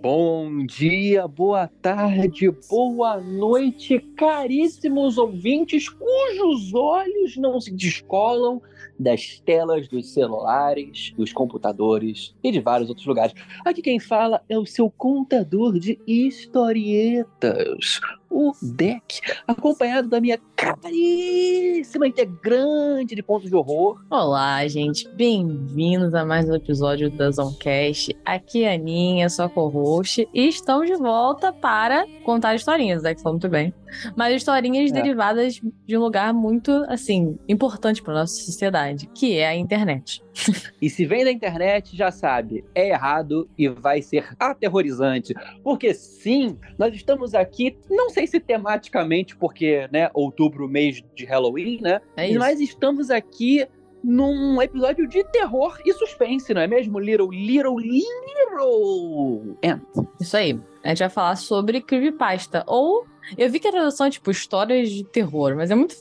Bom dia, boa tarde, boa noite, caríssimos ouvintes cujos olhos não se descolam das telas dos celulares, dos computadores e de vários outros lugares. Aqui quem fala é o seu contador de historietas, o Deck, acompanhado da minha caríssima integrante de pontos de horror. Olá, gente. Bem-vindos a mais um episódio da Zoncast. Aqui é a Aninha, sua co-host, e estamos de volta para contar historinhas, né? Que falou muito bem. Mas historinhas É. derivadas de um lugar muito, assim, importante para nossa sociedade, que é a internet. E se vem da internet, já sabe, é errado e vai ser aterrorizante. Porque sim, nós estamos aqui, não sei se tematicamente, porque, né, outubro, mês de Halloween, né? É. Mas estamos aqui num episódio de terror e suspense, não é mesmo? Little, little, little. And. Isso aí. A gente vai falar sobre creepypasta. Ou, eu vi que a tradução é tipo histórias de terror, mas é muito,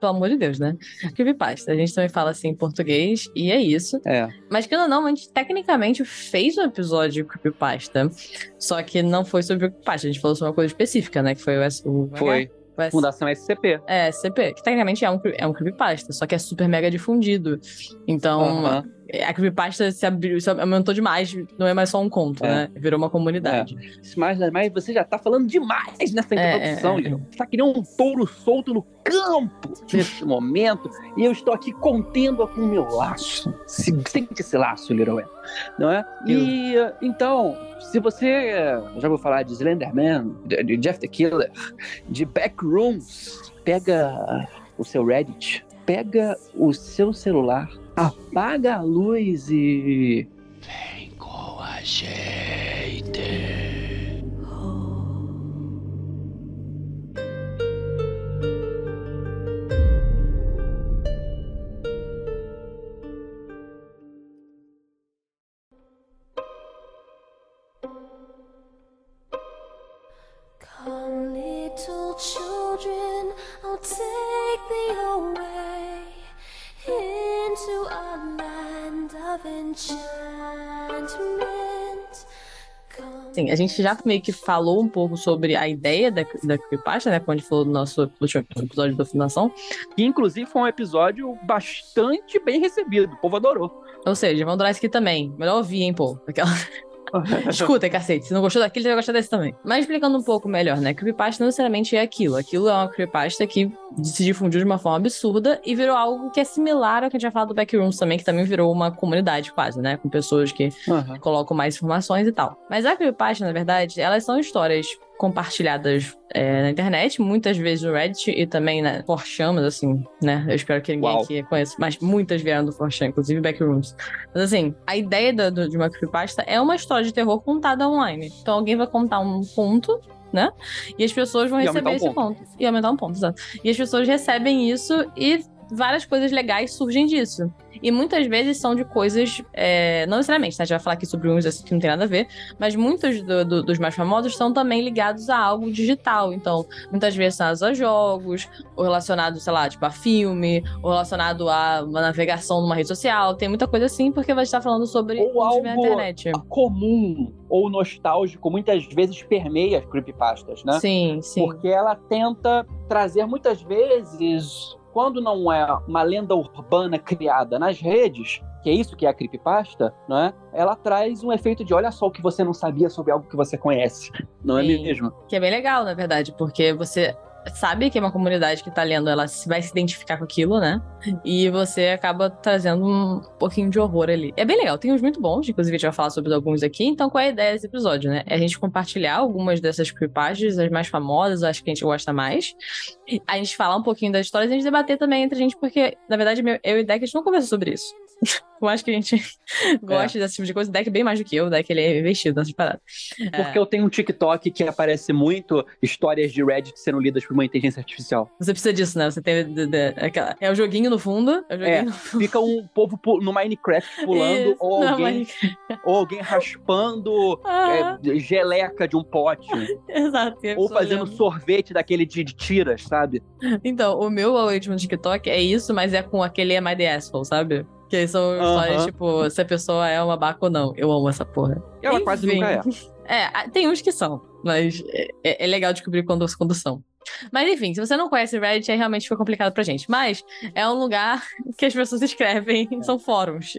pelo amor de Deus, né? Creepypasta. A gente também fala assim em português, e é isso. É. Mas que ou não, a gente tecnicamente fez um episódio de creepypasta. Só que não foi sobre creepypasta, a gente falou sobre uma coisa específica, né? Que foi o, S- o Foi. o S- Fundação SCP. É, CP, que tecnicamente é um, é um creepypasta, só que é super mega difundido. Então, Aham. A creepypasta se, abriu, se aumentou demais, não é mais só um conto, É. né? Virou uma comunidade. Mas, mas você já tá falando demais nessa É, introdução, é, é. Você tá nem um touro solto no campo nesse momento. E eu estou aqui contendo com o meu laço. Se- Sente esse laço, Ed, Não é? E então, se você já vou falar de Slenderman, de, de Jeff the Killer, de Backrooms, pega o seu Reddit, pega o seu celular, apaga a luz e. Vem com a gente. Assim, a gente já meio que falou um pouco sobre a ideia da, da creepypasta, né? Quando a gente falou do nosso último episódio da Fundação. Que inclusive foi um episódio bastante bem recebido. O povo adorou. Ou seja, vamos durar isso aqui também. Melhor ouvir, hein, pô. Aquela... Escuta, cacete. Se não gostou daquele, você vai gostar desse também. Mas explicando um pouco melhor, né? Creepypasta não necessariamente é aquilo. Aquilo é uma creepypasta que se difundiu de uma forma absurda e virou algo que é similar ao que a gente já falou do Backrooms também, que também virou uma comunidade quase, né? Com pessoas que Aham. colocam mais informações e tal. Mas a creepypasta, na verdade, elas são histórias compartilhadas é, na internet, muitas vezes no Reddit e também na 4chan, mas assim, né? Eu espero que ninguém Uau. aqui conheça, mas muitas vieram do 4chan, inclusive Backrooms. Mas assim, a ideia da- do- de uma creepypasta é uma história de terror contada online. Então alguém vai contar um conto, né? E as pessoas vão E receber um esse conto. E aumentar um ponto, exato. E as pessoas recebem isso e várias coisas legais surgem disso. E muitas vezes são de coisas. é, não necessariamente, tá? A gente vai falar aqui sobre uns assim, que não tem nada a ver, mas muitos do- do- dos mais famosos são também ligados a algo digital. Então, muitas vezes são a jogos, ou relacionado, sei lá, tipo, a filme, ou relacionado a uma navegação numa rede social. Tem muita coisa assim, porque vai estar falando sobre Ou o que vem na algo- internet. comum ou nostálgico muitas vezes permeia as creepypastas, né? Sim, sim. Porque ela tenta trazer muitas vezes, quando não é uma lenda urbana criada nas redes, que é isso que é a creepypasta, não é? Ela traz um efeito de olha só o que você não sabia sobre algo que você conhece, não é Sim. mesmo? Que é bem legal, na verdade, porque você sabe que é uma comunidade que tá lendo, ela vai se identificar com aquilo, né? E você acaba trazendo um pouquinho de horror ali. É bem legal, tem uns muito bons, inclusive a gente vai falar sobre alguns aqui. Então, qual é a ideia desse episódio, né? É a gente compartilhar algumas dessas creepypastas, as mais famosas, acho que a gente gosta mais. A gente falar um pouquinho das histórias e a gente debater também entre a gente, porque, na verdade, eu e Deck, a gente não conversa sobre isso. Eu acho que a gente gosta desse tipo de coisa. O deck bem mais do que eu, o deck ele é investido nessas paradas. Porque eu tenho um TikTok que aparece muito histórias de Reddit sendo lidas por uma inteligência artificial. Você precisa disso, né? Você tem. de- de- aquela- é o joguinho no fundo. É o joguinho É, no fundo. Fica um povo no Minecraft pulando, Isso, ou, não, alguém, ou alguém raspando Ah, é, geleca de um pote, exato. ou fazendo olhando. sorvete daquele de, de tiras, sabe? Então, o meu algoritmo no TikTok é isso, mas é com aquele Am I the Asshole, sabe? Que são Aham. histórias, tipo, se a pessoa é uma babaca ou não. Eu amo essa porra. Ela quase Enfim. nunca é. É, tem uns que são, mas é, é legal descobrir quando, quando são. Mas enfim, se você não conhece Reddit, aí realmente fica complicado pra gente. Mas é um lugar que as pessoas escrevem, são fóruns.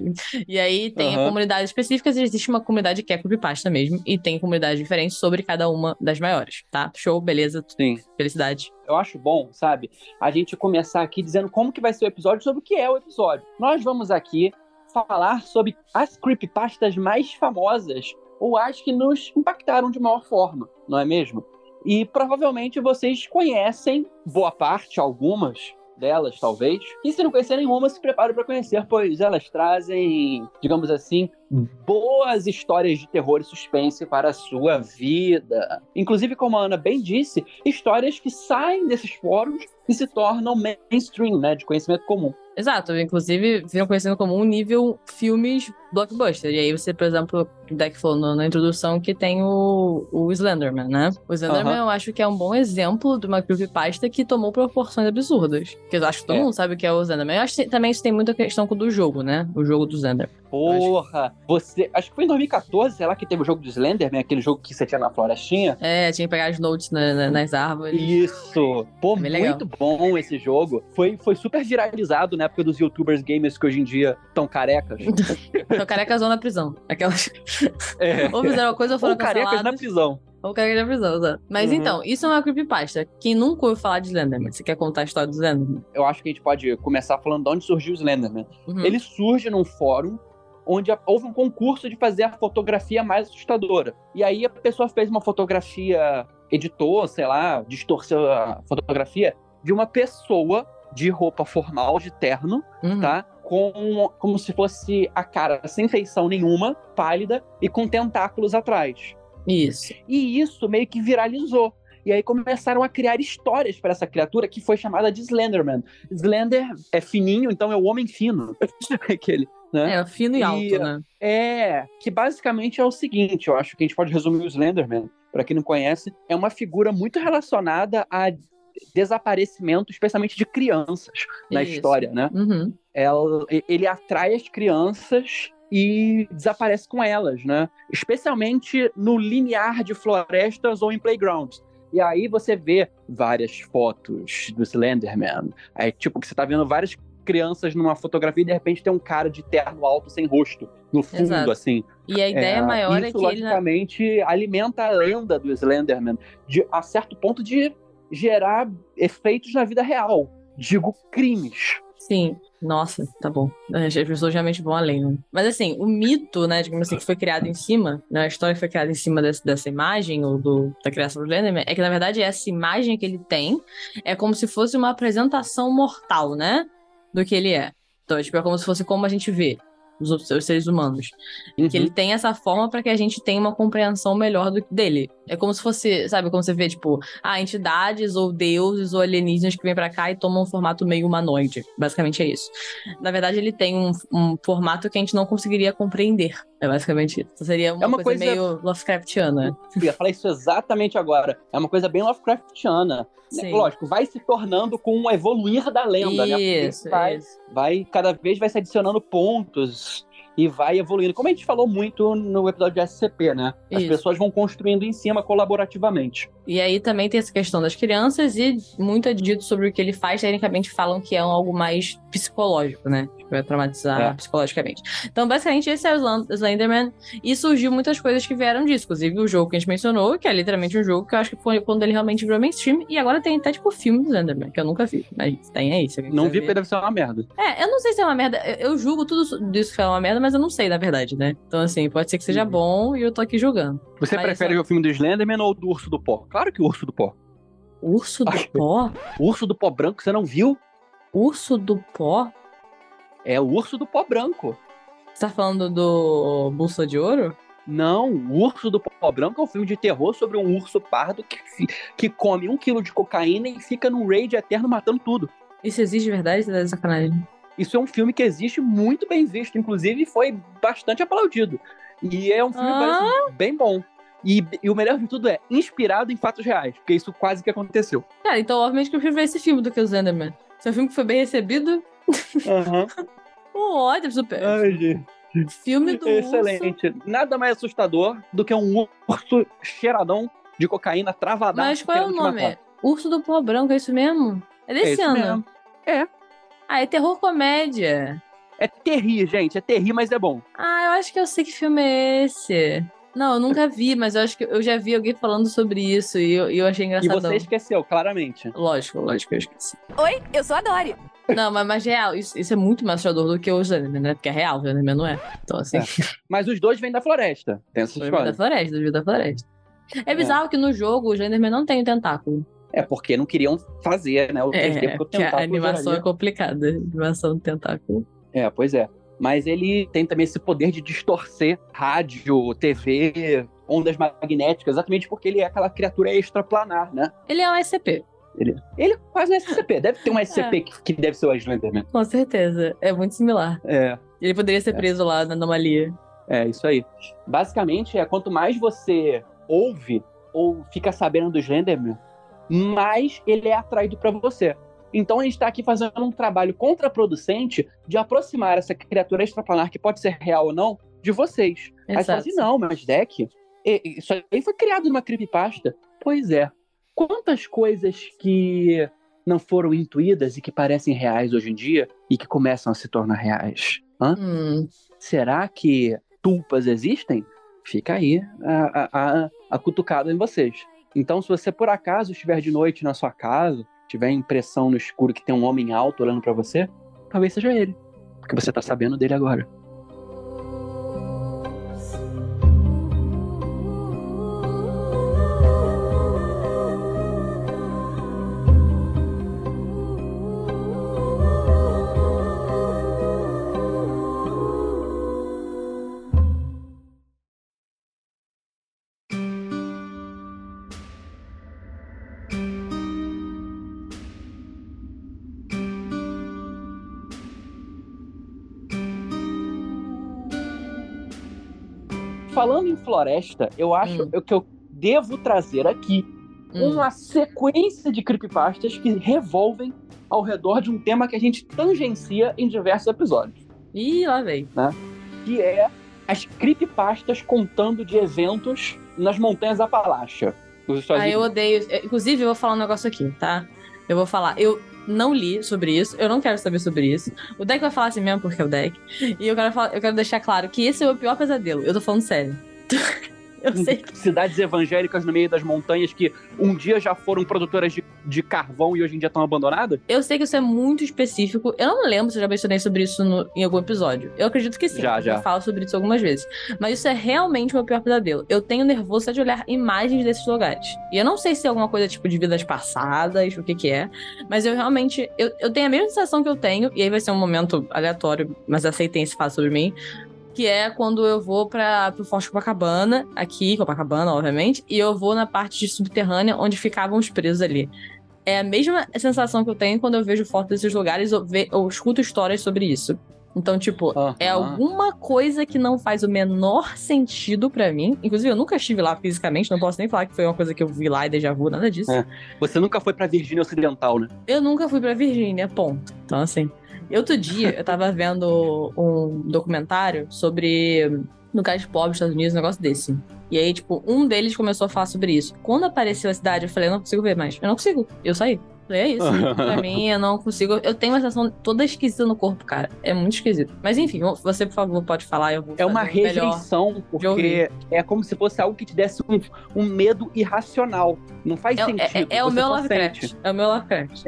E aí tem Aham. comunidades específicas, e existe uma comunidade que é creepypasta mesmo, e tem comunidades diferentes sobre cada uma das maiores, tá? Show, beleza, Sim. felicidade. Eu acho bom, sabe, a gente começar aqui dizendo como que vai ser o episódio, sobre o que é o episódio. Nós vamos aqui falar sobre as creepypastas mais famosas, ou as que nos impactaram de maior forma, não é mesmo? E provavelmente vocês conhecem boa parte, algumas delas, talvez. E se não conhecer nenhuma, se prepare para conhecer, pois elas trazem, digamos assim, boas histórias de terror e suspense para a sua vida. Inclusive, como a Ana bem disse, histórias que saem desses fóruns e se tornam mainstream, né, de conhecimento comum. Exato, inclusive viram conhecendo como um nível filmes blockbuster. E aí você, por exemplo, o Deck falou na introdução que tem o, o Slenderman, né? O Slenderman eu acho que é um bom exemplo de uma creepypasta que tomou proporções absurdas. Porque eu acho que todo É. mundo sabe o que é o Slenderman. Eu acho que também isso tem muita questão com o do jogo, né? O jogo do Slenderman. Porra, você. Acho que foi em 2014, sei lá, que teve o jogo do Slenderman, aquele jogo que você tinha na florestinha. É, tinha que pegar as notes na- na- nas árvores. Isso! Pô, legal. muito bom esse jogo. Foi, foi super viralizado na época dos youtubers gamers que hoje em dia estão carecas. Então, carecas vão na prisão. Aquelas. É. Ou fizeram uma coisa ou foram Ou carecas na prisão. Ou carecas na prisão, exato. Mas Uhum. então, isso é uma creepypasta. Quem nunca ouviu falar de Slenderman? Você quer contar a história do Slenderman? Eu acho que a gente pode começar falando de onde surgiu o Slenderman. Uhum. Ele surge num fórum onde houve um concurso de fazer a fotografia mais assustadora. E aí a pessoa fez uma fotografia, editou, sei lá, distorceu a fotografia de uma pessoa de roupa formal, de terno, Uhum. tá? Com, como se fosse a cara sem feição nenhuma, pálida e com tentáculos atrás. Isso. E isso meio que viralizou. E aí começaram a criar histórias para essa criatura que foi chamada de Slenderman. Slender é fininho, então é o homem fino. Aquele, né? É, fino e, E- alto, né? É, que basicamente é o seguinte, eu acho que a gente pode resumir o Slenderman, para quem não conhece, é uma figura muito relacionada a desaparecimento, especialmente de crianças na Isso. história, né? Uhum. Ela- ele atrai as crianças e desaparece com elas, né? Especialmente no linear de florestas ou em playgrounds. E aí você vê várias fotos do Slenderman. Aí, tipo, que você tá vendo várias crianças numa fotografia e de repente tem um cara de terno alto sem rosto no fundo, Exato. assim. E a ideia É, maior isso, é que ele. logicamente, alimenta a lenda do Slenderman de, a certo ponto de gerar efeitos na vida real. Digo, crimes. Sim. Nossa, tá bom. As pessoas realmente vão além, né? Mas assim, o mito, né, digamos assim, que foi criado em cima, né, a história que foi criada em cima desse- dessa imagem, ou do, da criação do Slenderman, é que, na verdade, essa imagem que ele tem é como se fosse uma apresentação mortal, né? Do que ele é. Então, tipo, é como se fosse como a gente vê os, outros- os seres humanos. Uhum. Que ele tem essa forma para que a gente tenha uma compreensão melhor do dele. É como se fosse, sabe, como você vê, tipo, ah, entidades ou deuses ou alienígenas que vêm pra cá e tomam um formato meio humanoide. Basicamente é isso. Na verdade, ele tem um, um formato que a gente não conseguiria compreender. É basicamente isso. Então, seria uma, É uma coisa, coisa- meio Lovecraftiana. Eu ia falar isso exatamente agora. É uma coisa bem Lovecraftiana. Sim. Lógico, vai se tornando com o evoluir da lenda, né? Isso, vai, isso. vai, cada vez vai se adicionando pontos e vai evoluindo. Como a gente falou muito no episódio de SCP, né? As Isso. pessoas vão construindo em cima colaborativamente. E aí também tem essa questão das crianças e muito é dito sobre o que ele faz, tecnicamente falam que é algo mais psicológico, né? Tipo, vai traumatizar É. psicologicamente. Então, basicamente, esse é o Slenderman. E surgiu muitas coisas que vieram disso. Inclusive o jogo que a gente mencionou, que é literalmente um jogo que eu acho que foi quando ele realmente virou mainstream. E agora tem até, tipo, filme do Slenderman, que eu nunca vi. Mas tem aí, Não vi ver. porque deve ser uma merda. É, eu não sei se é uma merda. Eu, eu julgo tudo disso que é uma merda, mas eu não sei, na verdade, né? Então, assim, pode ser que seja Uhum. bom e eu tô aqui julgando. Você Mas prefere ver o filme do Slenderman ou do Urso do Pó? Claro que o Urso do Pó. Urso do Ai. pó? Urso do Pó branco, você não viu? Urso do pó? É o Urso do Pó Branco. Você tá falando do Bolsa de Ouro? Não, o Urso do Pó Branco é um filme de terror sobre um urso pardo que, que come um quilo de cocaína e fica num raid eterno matando tudo. Isso existe de verdade? Tá sacanagem. Isso é um filme que existe muito bem visto, inclusive foi bastante aplaudido. E é um filme Ah. bem bom. E, e o melhor de tudo é inspirado em fatos reais, porque isso quase que aconteceu. Cara, então obviamente que eu prefiro ver esse filme do que o Zenderman. Se é um filme que foi bem recebido, Aham. um ótimo, super. Ai, gente. Filme do urso. Excelente. Nada mais assustador do que um urso cheiradão de cocaína travadão. Mas qual é o nome? Urso do Pó Branco, é isso mesmo? É desse ano. Ah, é terror comédia. É terri, gente. É terri, mas é bom. Ah, eu acho que eu sei que filme é esse. Não, eu nunca vi, mas eu acho que eu já vi alguém falando sobre isso e eu, e eu achei E engraçadão. você esqueceu, claramente. Lógico, lógico que eu esqueci. Oi, eu sou a Dory. Não, mas, mas real, isso, isso é muito mais assustador do que o Slenderman, né? Porque é real, o Slenderman não é. Então, assim, É. Mas os dois vêm da floresta. Tem essa do da história. floresta, do da floresta. É bizarro que no jogo o Slenderman não tem o tentáculo. É porque não queriam fazer, né? O 3D, É, porque o porque a tentáculo animação é complicada. A animação do tentáculo. É, pois é. Mas ele tem também esse poder de distorcer rádio, TV, ondas magnéticas, exatamente porque ele é aquela criatura extraplanar, né? Ele é um SCP, Ele, ele quase um SCP. Deve ter um É. SCP que, que deve ser o Slenderman. com certeza. É muito similar. É, Ele poderia ser preso lá na anomalia. é isso aí. Basicamente, é quanto mais você ouve ou fica sabendo do Slenderman, mais ele é atraído para você. Então a gente está aqui fazendo um trabalho contraproducente de aproximar essa criatura extraplanar, que pode ser real ou não, de vocês. Aí você fala Exato. assim, não, mas Deck, isso aí foi criado numa creepypasta. Pois é. Quantas coisas que não foram intuídas e que parecem reais hoje em dia e que começam a se tornar reais? Hum, Será que tulpas existem? Fica aí a, a, a, a cutucada em vocês. Então, se você por acaso estiver de noite na sua casa, tiver impressão no escuro que tem um homem alto olhando pra você, talvez seja ele. Porque você tá sabendo dele agora. Floresta, eu acho Hum. que eu devo trazer aqui hum. uma sequência de creepypastas que revolvem ao redor de um tema que a gente tangencia em diversos episódios, Ih, lá veio. que é as creepypastas contando de eventos nas montanhas Apalacha. Ah, eu odeio. é, Inclusive, eu vou falar um negócio aqui, tá? Eu vou falar. Eu não li sobre isso, eu não quero saber sobre isso. O deck vai falar assim mesmo, porque é o deck. E eu quero, falar- eu quero deixar claro que esse é o meu pior pesadelo. Eu tô falando sério. eu sei que. Cidades evangélicas no meio das montanhas que um dia já foram produtoras de, de carvão e hoje em dia estão abandonadas? Eu sei que isso é muito específico. Eu não lembro se eu já mencionei sobre isso no- em algum episódio. Eu acredito que sim. Já, eu já. falo sobre isso algumas vezes. Mas isso é realmente o meu pior pesadelo. Eu tenho nervoso de olhar imagens desses lugares. E eu não sei se é alguma coisa tipo de vidas passadas, o que que é. Mas eu realmente. Eu, eu tenho a mesma sensação que eu tenho. E aí vai ser um momento aleatório, mas aceitem esse fato sobre mim. Que é quando eu vou para pro Forte Copacabana, aqui, Copacabana, obviamente, e eu vou na parte de subterrânea onde ficavam os presos ali. É a mesma sensação que eu tenho quando eu vejo fotos desses lugares ou, ve- ou escuto histórias sobre isso. Então, tipo, é alguma coisa que não faz o menor sentido pra mim. Inclusive, eu nunca estive lá fisicamente, não posso nem falar que foi uma coisa que eu vi lá e déjà vu, nada disso. É. Você nunca foi pra Virgínia Ocidental, né? Eu nunca fui pra Virgínia, ponto. Então, assim. Outro dia, eu tava vendo um documentário sobre lugares pobres dos Estados Unidos, um negócio desse. E aí, tipo, um deles começou a falar sobre isso. Quando apareceu a cidade, eu falei, eu não consigo ver mais. Eu não consigo. Eu saí. Falei, é isso. pra mim, eu não consigo. Eu tenho uma sensação toda esquisita no corpo, cara. É muito esquisito. Mas enfim, você, por favor, pode falar. Eu vou É uma o rejeição, porque é como se fosse algo que te desse um, um medo irracional. Não faz É, sentido. é- é o você meu Lovecraft. É o meu Lovecraft.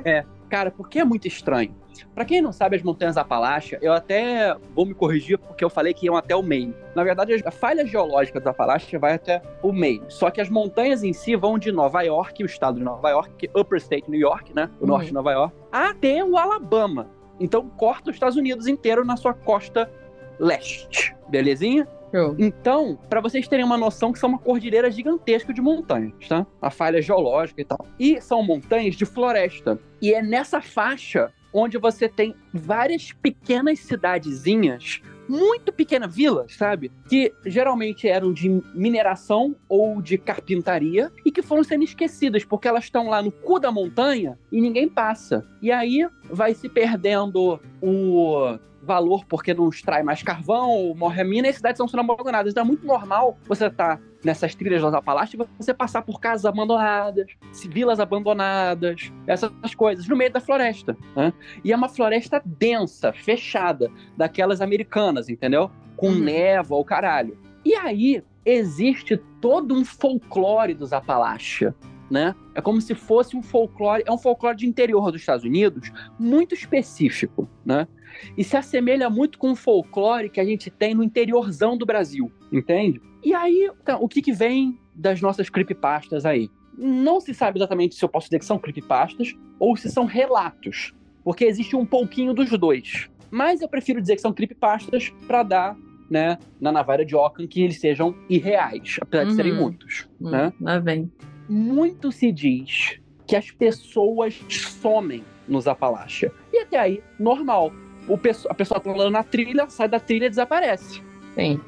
Cara, porque é muito estranho. Pra quem não sabe, as montanhas Apalache, eu até vou me corrigir porque eu falei que iam até o Maine. Na verdade, a falha geológica dos Apalache vai até o Maine. Só que as montanhas em si vão de Nova York, o estado de Nova York, Upper State New York, né? O Uhum. norte de Nova York, até o Alabama. Então corta os Estados Unidos inteiro na sua costa leste. Belezinha? Então, para vocês terem uma noção que são uma cordilheira gigantesca de montanhas, tá? A falha geológica e tal. E são montanhas de floresta. E é nessa faixa onde você tem várias pequenas cidadezinhas, muito pequenas vilas, sabe? Que geralmente eram de mineração ou de carpintaria e que foram sendo esquecidas porque elas estão lá no cu da montanha e ninguém passa. E aí vai se perdendo o valor porque não extrai mais carvão ou morre a mina e as cidades estão sendo abandonadas. Então é muito normal você estar nessas trilhas das Apalaches você passar por casas abandonadas, vilas abandonadas, essas coisas, no meio da floresta. Né? E é uma floresta densa, fechada, daquelas americanas, entendeu? Com Uhum. névoa, o caralho. E aí existe todo um folclore dos Apalaches. Né? É como se fosse um folclore, é um folclore de interior dos Estados Unidos, muito específico, né? E se assemelha muito com o folclore que a gente tem no interiorzão do Brasil, entende? E aí, então, o que, que vem das nossas creepypastas aí? Não se sabe exatamente se eu posso dizer que são creepypastas ou se são relatos, porque existe um pouquinho dos dois. Mas eu prefiro dizer que são creepypastas para dar, né, na navalha de Ockham que eles sejam irreais, apesar de Uhum. serem muitos, Hum, né? Lá vem. muito se diz que as pessoas somem nos Apalaches. E até aí, normal. O a pessoa tá andando na trilha, sai da trilha e desaparece. Sim.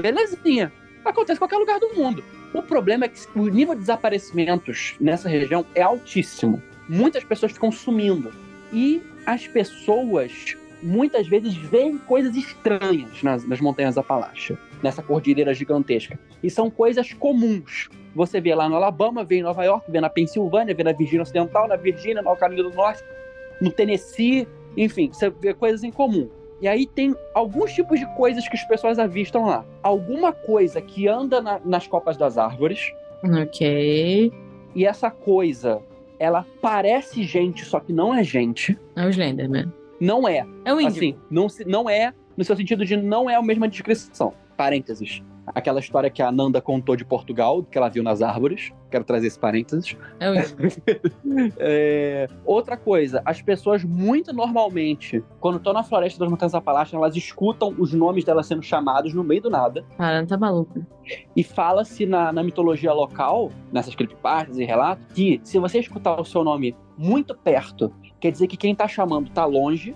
Belezinha. Acontece em qualquer lugar do mundo. O problema é que o nível de desaparecimentos nessa região é altíssimo. Muitas pessoas ficam sumindo. E as pessoas muitas vezes veem coisas estranhas nas, nas montanhas Apalaches, nessa cordilheira gigantesca. E são coisas comuns. Você vê lá no Alabama, vê em Nova York, vê na Pensilvânia, vê na Virgínia Ocidental, na Virgínia, na Carolina do Norte, no Tennessee, enfim, você vê coisas em comum. E aí tem alguns tipos de coisas que as pessoas avistam lá. Alguma coisa que anda na- nas copas das árvores, Ok. e essa coisa, ela parece gente, só que não é gente. É o Slenderman. Não é. É o índio. Assim, não, não é, no seu sentido de não é a mesma descrição. Parênteses. Aquela história que a Nanda contou de Portugal, que ela viu nas árvores. Quero trazer esse parênteses. É. É, Outra coisa, as pessoas muito normalmente, quando estão na floresta das Montanhas Apalaches, elas escutam os nomes delas sendo chamados no meio do nada. Cara, tá maluco. E fala-se na, na mitologia local, nessas creepypastas e relatos, que se você escutar o seu nome muito perto, quer dizer que quem tá chamando tá longe.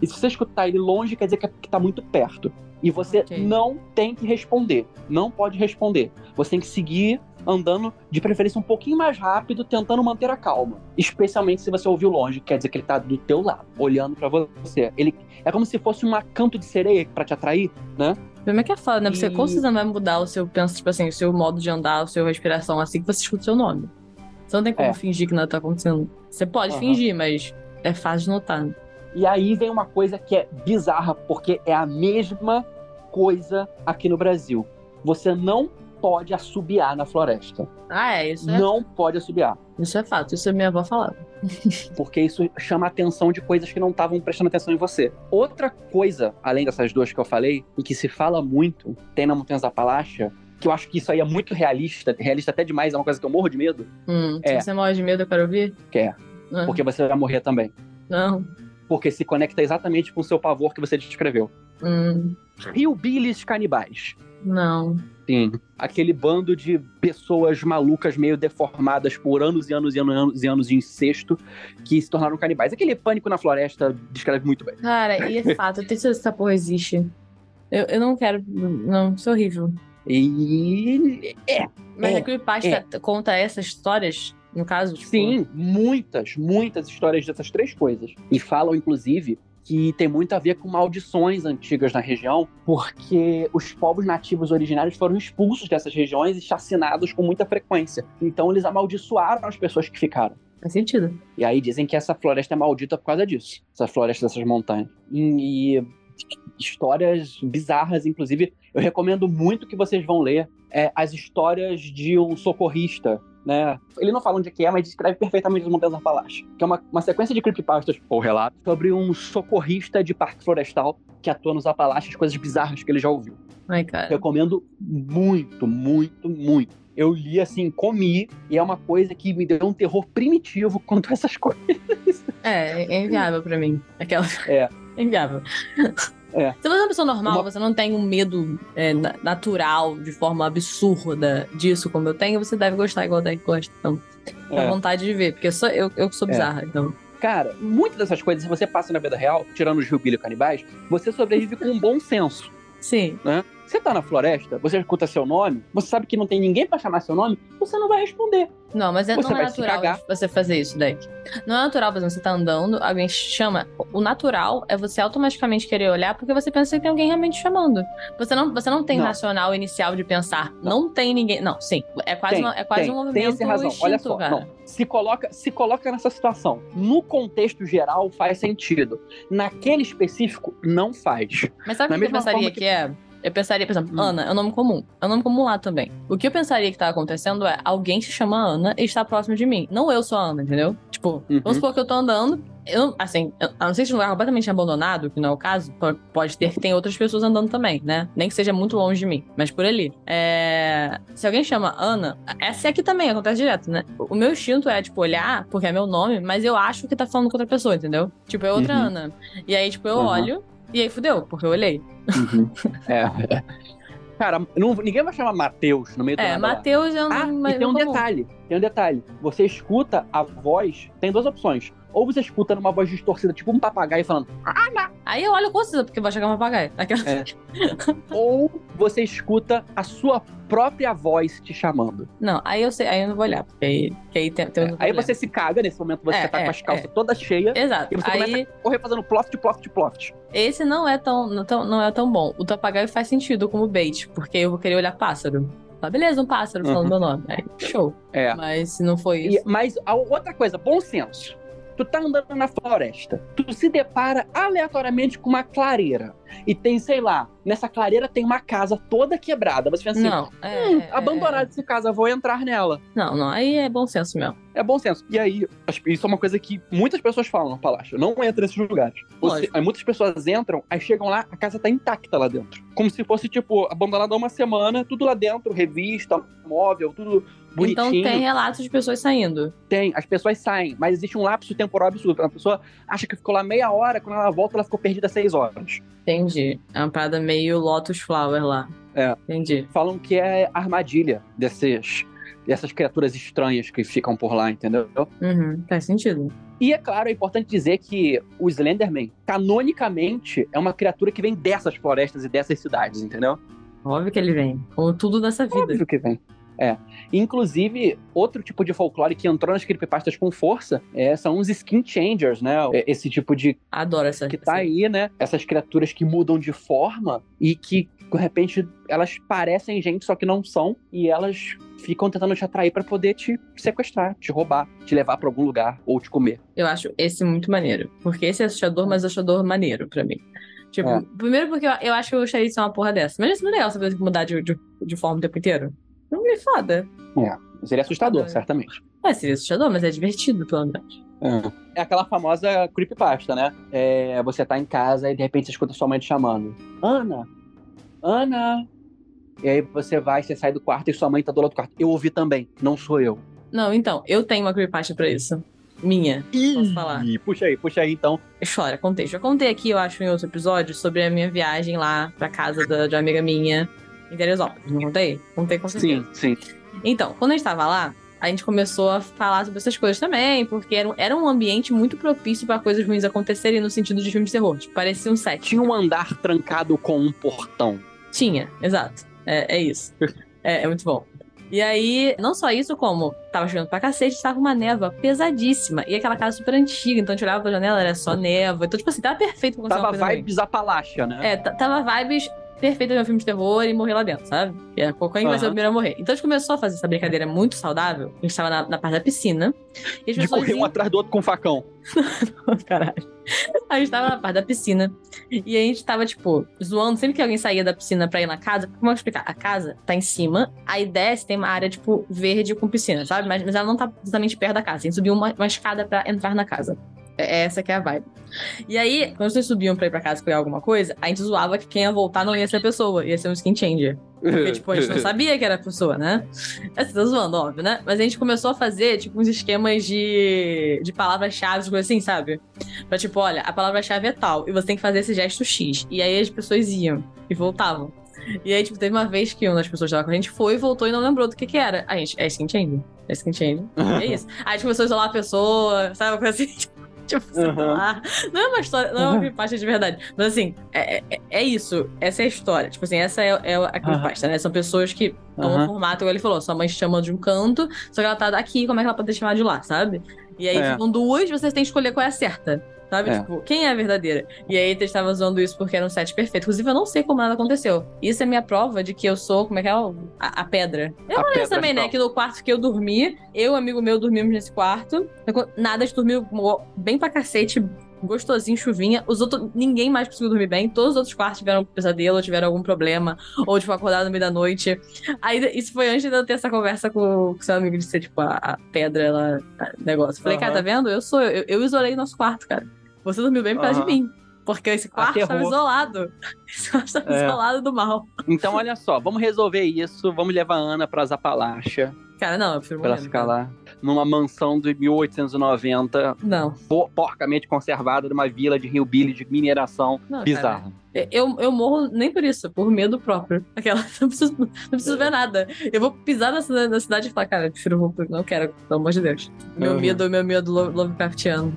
E se você escutar ele longe, quer dizer que, que tá muito perto. E você Ok. não tem que responder. Não pode responder. Você tem que seguir andando, de preferência um pouquinho mais rápido, tentando manter a calma. Especialmente se você ouviu longe, quer dizer que ele tá do teu lado, olhando pra você. Ele é como se fosse um canto de sereia pra te atrair, né? Como é que é foda, né? Você, E- você não vai mudar o seu, pensa, tipo assim, o seu modo de andar, a sua respiração assim que você escuta o seu nome? Você não tem como É. fingir que nada tá acontecendo. Você pode Aham. fingir, mas é fácil de notar. né? E aí vem uma coisa que é bizarra, porque é a mesma coisa aqui no Brasil. Você não pode assobiar na floresta. Ah, é, isso é, Não pode assobiar. isso é fato. Isso a minha avó falava. Porque isso chama a atenção de coisas que não estavam prestando atenção em você. Outra coisa, além dessas duas que eu falei, e que se fala muito, tem na Montanhas Apalache, que eu acho que isso aí é muito realista, realista até demais, é uma coisa que eu morro de medo, Hum, É. Se você morre de medo, eu quero ouvir? Quer. Ah, porque você vai morrer também. Não. Porque se conecta exatamente com o seu pavor que você descreveu. Hum, Hillbillies canibais. não. Sim. Aquele bando de pessoas malucas, meio deformadas por anos e anos e anos e anos de incesto, que se tornaram canibais. Aquele pânico na floresta descreve muito bem. Cara, e é fato, eu tenho certeza que essa porra existe. Eu, eu não quero. Não, isso é horrível. E. É, Mas É, a Creepypasta conta essas histórias, no caso? Tipo, sim, muitas, muitas histórias dessas três coisas. E falam, inclusive, que tem muito a ver com maldições antigas na região, porque os povos nativos originários foram expulsos dessas regiões e chacinados com muita frequência. Então eles amaldiçoaram as pessoas que ficaram. Faz sentido. E aí dizem que essa floresta é maldita por causa disso. Essa floresta dessas montanhas. E, histórias bizarras, inclusive, eu recomendo muito que vocês vão ler é, as histórias de um socorrista, né? Ele não fala onde que é, mas descreve perfeitamente as Montanhas Apalaches. Que é uma, uma sequência de creepypastas, ou relatos, sobre um socorrista de parque florestal que atua nos Apalaches, coisas bizarras que ele já ouviu. Ai, cara. Recomendo muito, muito, muito. Eu li assim, comi, e é uma coisa que me deu um terror primitivo quanto a essas coisas. É, é inviável pra mim. Aquela. É. É inviável. É. Se você é uma pessoa normal, Uma- você não tem um medo é, na- natural, de forma absurda disso, como eu tenho, você deve gostar igual o Deck gosta. Então, dá É. vontade de ver, porque eu, sou, eu, eu sou É. bizarra, então. Cara, muitas dessas coisas, se você passa na vida real, tirando os Hillbilly canibais, você sobrevive com um bom senso. Sim. Você tá na floresta, você escuta seu nome, você sabe que não tem ninguém pra chamar seu nome, você não vai responder. Não, mas é, Você não é natural você fazer isso, Deck. Não é natural, por exemplo, você tá andando, alguém chama. O natural é você automaticamente querer olhar porque você pensa que tem alguém realmente chamando. Você não, você não tem Não. racional inicial de pensar, não, tem ninguém. Não, sim. É quase, Tem, uma- é quase tem, um movimento tem essa razão. Olha instinto, só, cara. não. Se coloca, se coloca nessa situação. No contexto geral faz sentido. Naquele específico não faz. Mas sabe o que eu pensaria que... que- é? Eu pensaria, por exemplo, Hum. Ana é um nome comum. É um nome comum lá também. O que eu pensaria que tá acontecendo é alguém se chama Ana e está próximo de mim. Não eu sou a Ana, entendeu? Tipo, Uhum. vamos supor que eu tô andando. Eu, assim, eu, a não ser que seja um lugar completamente abandonado, que não é o caso, po- pode ter que tem outras pessoas andando também, né? Nem que seja muito longe de mim, mas por ali. É, Se alguém chama Ana, essa aqui também acontece direto, né? O meu instinto é, tipo, olhar, porque é meu nome, mas eu acho que tá falando com outra pessoa, entendeu? Tipo, é outra Uhum. Ana. E aí, tipo, eu Uhum. olho, e aí fudeu, porque eu olhei. É. Cara, não- ninguém vai chamar Matheus no meio do É. Matheus é um Ah, e tem um detalhe. Tem um detalhe. Você escuta a voz, tem duas opções. Ou você escuta numa voz distorcida, tipo um papagaio falando, Aí eu olho com certeza, porque vai chegar um papagaio. Aquela... É. ou você escuta a sua própria voz te chamando. Não, aí eu sei, aí eu não vou olhar, porque aí, porque aí tem, tem um Aí problema. você se caga, nesse momento você É, tá é, com as calças é. todas cheias, Exato. e você Aí começa a correr fazendo ploft, ploft, ploft. esse não é tão, não, tão, não é tão bom. O papagaio faz sentido como bait, porque eu vou querer olhar pássaro. Ah, beleza, um pássaro falando Uhum. meu nome. Aí, show. É. Mas se não foi E- isso. mas a outra coisa, bom senso. Tu tá andando na floresta, tu se depara aleatoriamente com uma clareira. E tem, sei lá, nessa clareira tem uma casa toda quebrada. Você pensa assim, não, é, hum, é- abandonada essa casa, vou entrar nela. Não, não, aí é bom senso mesmo. É bom senso. E aí, isso é uma coisa que muitas pessoas falam no palácio. Não entra nesses lugares. Você- muitas pessoas entram, aí chegam lá, a casa tá intacta lá dentro. Como se fosse, tipo, abandonada há uma semana, tudo lá dentro, revista, móvel, tudo bonitinho. Então tem relatos de pessoas saindo. Tem, as pessoas saem, mas existe um lapso temporal absurdo. A pessoa acha que ficou lá meia hora, quando ela volta, ela ficou perdida seis horas. Entendi. É uma parada meio Lotus Flower lá. É. Entendi. Falam que é armadilha desses, dessas criaturas estranhas que ficam por lá, entendeu? Uhum, faz sentido. E é claro, é importante dizer que o Slenderman, canonicamente, é uma criatura que vem dessas florestas e dessas cidades, entendeu? Óbvio que ele vem. Como tudo nessa vida. Óbvio que vem. É. Inclusive, outro tipo de folclore que entrou nas creepypastas com força é, são os skin changers, né? É, Esse tipo de Adoro essa. que tá aí, né? Essas criaturas que mudam de forma e que, de repente, elas parecem gente, só que não são, e elas ficam tentando te atrair pra poder te sequestrar, te roubar, te levar pra algum lugar ou te comer. Eu acho esse muito maneiro. Porque esse é assustador, mas assustador maneiro pra mim. Tipo, É. primeiro porque eu, eu acho que eu gostaria de ser uma porra dessa. Mas isso não é legal você mudar de, de, de forma o tempo inteiro. Não me foda. Seria assustador, É. certamente. É, seria assustador, mas é divertido, pelo menos. É aquela famosa creepypasta, né? É, você tá em casa e de repente você escuta sua mãe te chamando. Ana! Ana! E aí você vai, você sai do quarto e sua mãe tá do lado do quarto. Eu ouvi também, não sou eu. Não, então, eu tenho uma creepypasta pra isso. Minha. Posso falar? Ih, puxa aí, puxa aí então. História, contei. Já contei aqui, eu acho, em outro episódio, sobre a minha viagem lá pra casa da, de uma amiga minha em Teresópolis. Não contei? Contei com certeza. Sim, sim. Então, quando a gente tava lá, a gente começou a falar sobre essas coisas também, porque era, um- era um ambiente muito propício pra coisas ruins acontecerem no sentido de filme de terror. Tipo, parecia um set. Tinha um andar trancado com um portão. Tinha, exato. É, é isso. É, é muito bom. E aí, não só isso, como tava chovendo pra cacete, tava uma névoa pesadíssima. E aquela casa super antiga, então a gente olhava pra janela, era só névoa. Então, tipo assim, tava perfeito pra Tava uma coisa ruim. vibes Apalacha, né? É, tava vibes perfeitas de um filme de terror e morrer lá dentro, sabe? E a quem vai ser o primeiro a morrer. Então a gente começou a fazer essa brincadeira muito saudável. A gente tava na, na parte da piscina. E De correr um iam- atrás do outro com facão. Caralho. A gente tava na parte da piscina. E a gente tava, tipo, zoando. Sempre que alguém saía da piscina pra ir na casa. Como eu explicar? A casa tá em cima. Aí desce, tem uma área, tipo, verde com piscina, sabe? Mas, mas ela não tá exatamente perto da casa. A gente subiu uma, uma escada pra entrar na casa. É essa que é a vibe. E aí, quando vocês subiam pra ir pra casa pegar alguma coisa, a gente zoava que quem ia voltar não ia ser a pessoa, ia ser um skin changer. Porque, tipo, a gente não sabia que era a pessoa, né? É, Você tá zoando, óbvio, né? Mas a gente começou a fazer, tipo, uns esquemas de, de palavras-chave, coisa assim, sabe? Pra, tipo, olha, a palavra-chave é tal, e você tem que fazer esse gesto X. E aí as pessoas iam e voltavam. E aí, tipo, teve uma vez que uma das pessoas que tava com a gente foi, voltou e não lembrou do que que era. A gente, é skin changer. É skin changer. É isso. Aí a gente começou a isolar a pessoa, sabe? Coisa assim. Tipo, Uhum. lá. Não é uma história, não é uma creepypasta de verdade. Mas assim, é, é, é isso. Essa é a história. Tipo assim, essa é, é a creepypasta, né? São pessoas que no Aham. formato, igual ele falou, sua mãe chama de um canto, só que ela tá daqui, como é que ela pode te chamar de lá, sabe? E aí É. ficam duas, vocês têm que escolher qual é a certa. Sabe? É. Tipo, quem é a verdadeira? E aí eles estavam usando isso porque era um set perfeito. Inclusive, eu não sei como nada aconteceu. Isso é minha prova de que eu sou, como é que é? A, a pedra. Eu A pedra também, né? Que no quarto que eu dormi, eu e um amigo meu dormimos nesse quarto. Nada, a gente dormiu bem pra cacete, gostosinho, chuvinha. Os outros, ninguém mais conseguiu dormir bem. Todos os outros quartos tiveram pesadelo, tiveram algum problema, ou tipo, acordado no meio da noite. Aí isso foi antes de eu ter essa conversa com o seu amigo de ser, tipo, a, a pedra, ela, a negócio. Falei, cara, Aham. tá vendo? Eu sou, eu, eu isolei nosso quarto, cara. Você dormiu bem por causa de mim. Porque esse quarto Aterrou. estava isolado. Esse quarto estava É. isolado do mal. Então, olha só, vamos resolver isso. Vamos levar a Ana pras Apalaches, Cara, não, eu prefiro pra morrer, ficar cara. lá numa mansão de 1890, Não, po- porcamente conservada, numa vila de Rio Billy de mineração não. bizarra. Cara. Eu, eu morro nem por isso, por medo próprio. Aquela, não preciso, não preciso ver nada. Eu vou pisar na, na cidade e falar, cara, eu prefiro, não quero, pelo amor de Deus. Meu Uhum. medo, meu medo Lo- Lovecraftiano.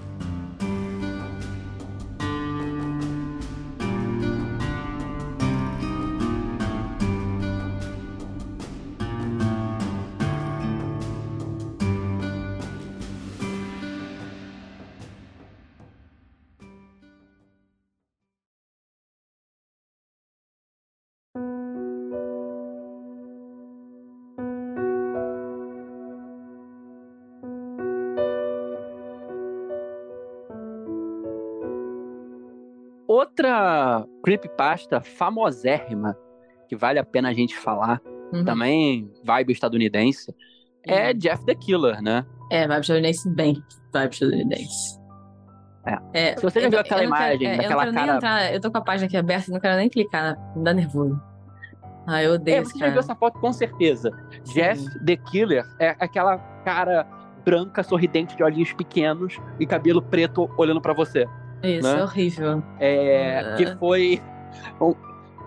Outra creepypasta famosérrima, que vale a pena a gente falar, Uhum. também vibe estadunidense, é Jeff the Killer, né? É, vibe estadunidense bem. Vibe estadunidense. É. Se você já viu aquela eu não quero- imagem é, daquela eu cara- entrar, eu tô com a página aqui aberta, não quero nem clicar, me dá nervoso. Ah, eu odeio É, você já viu essa foto com certeza. Jeff the Killer é aquela cara branca, sorridente, de olhinhos pequenos e cabelo preto olhando pra você. Isso, né? é horrível. É, Ah. que foi. um-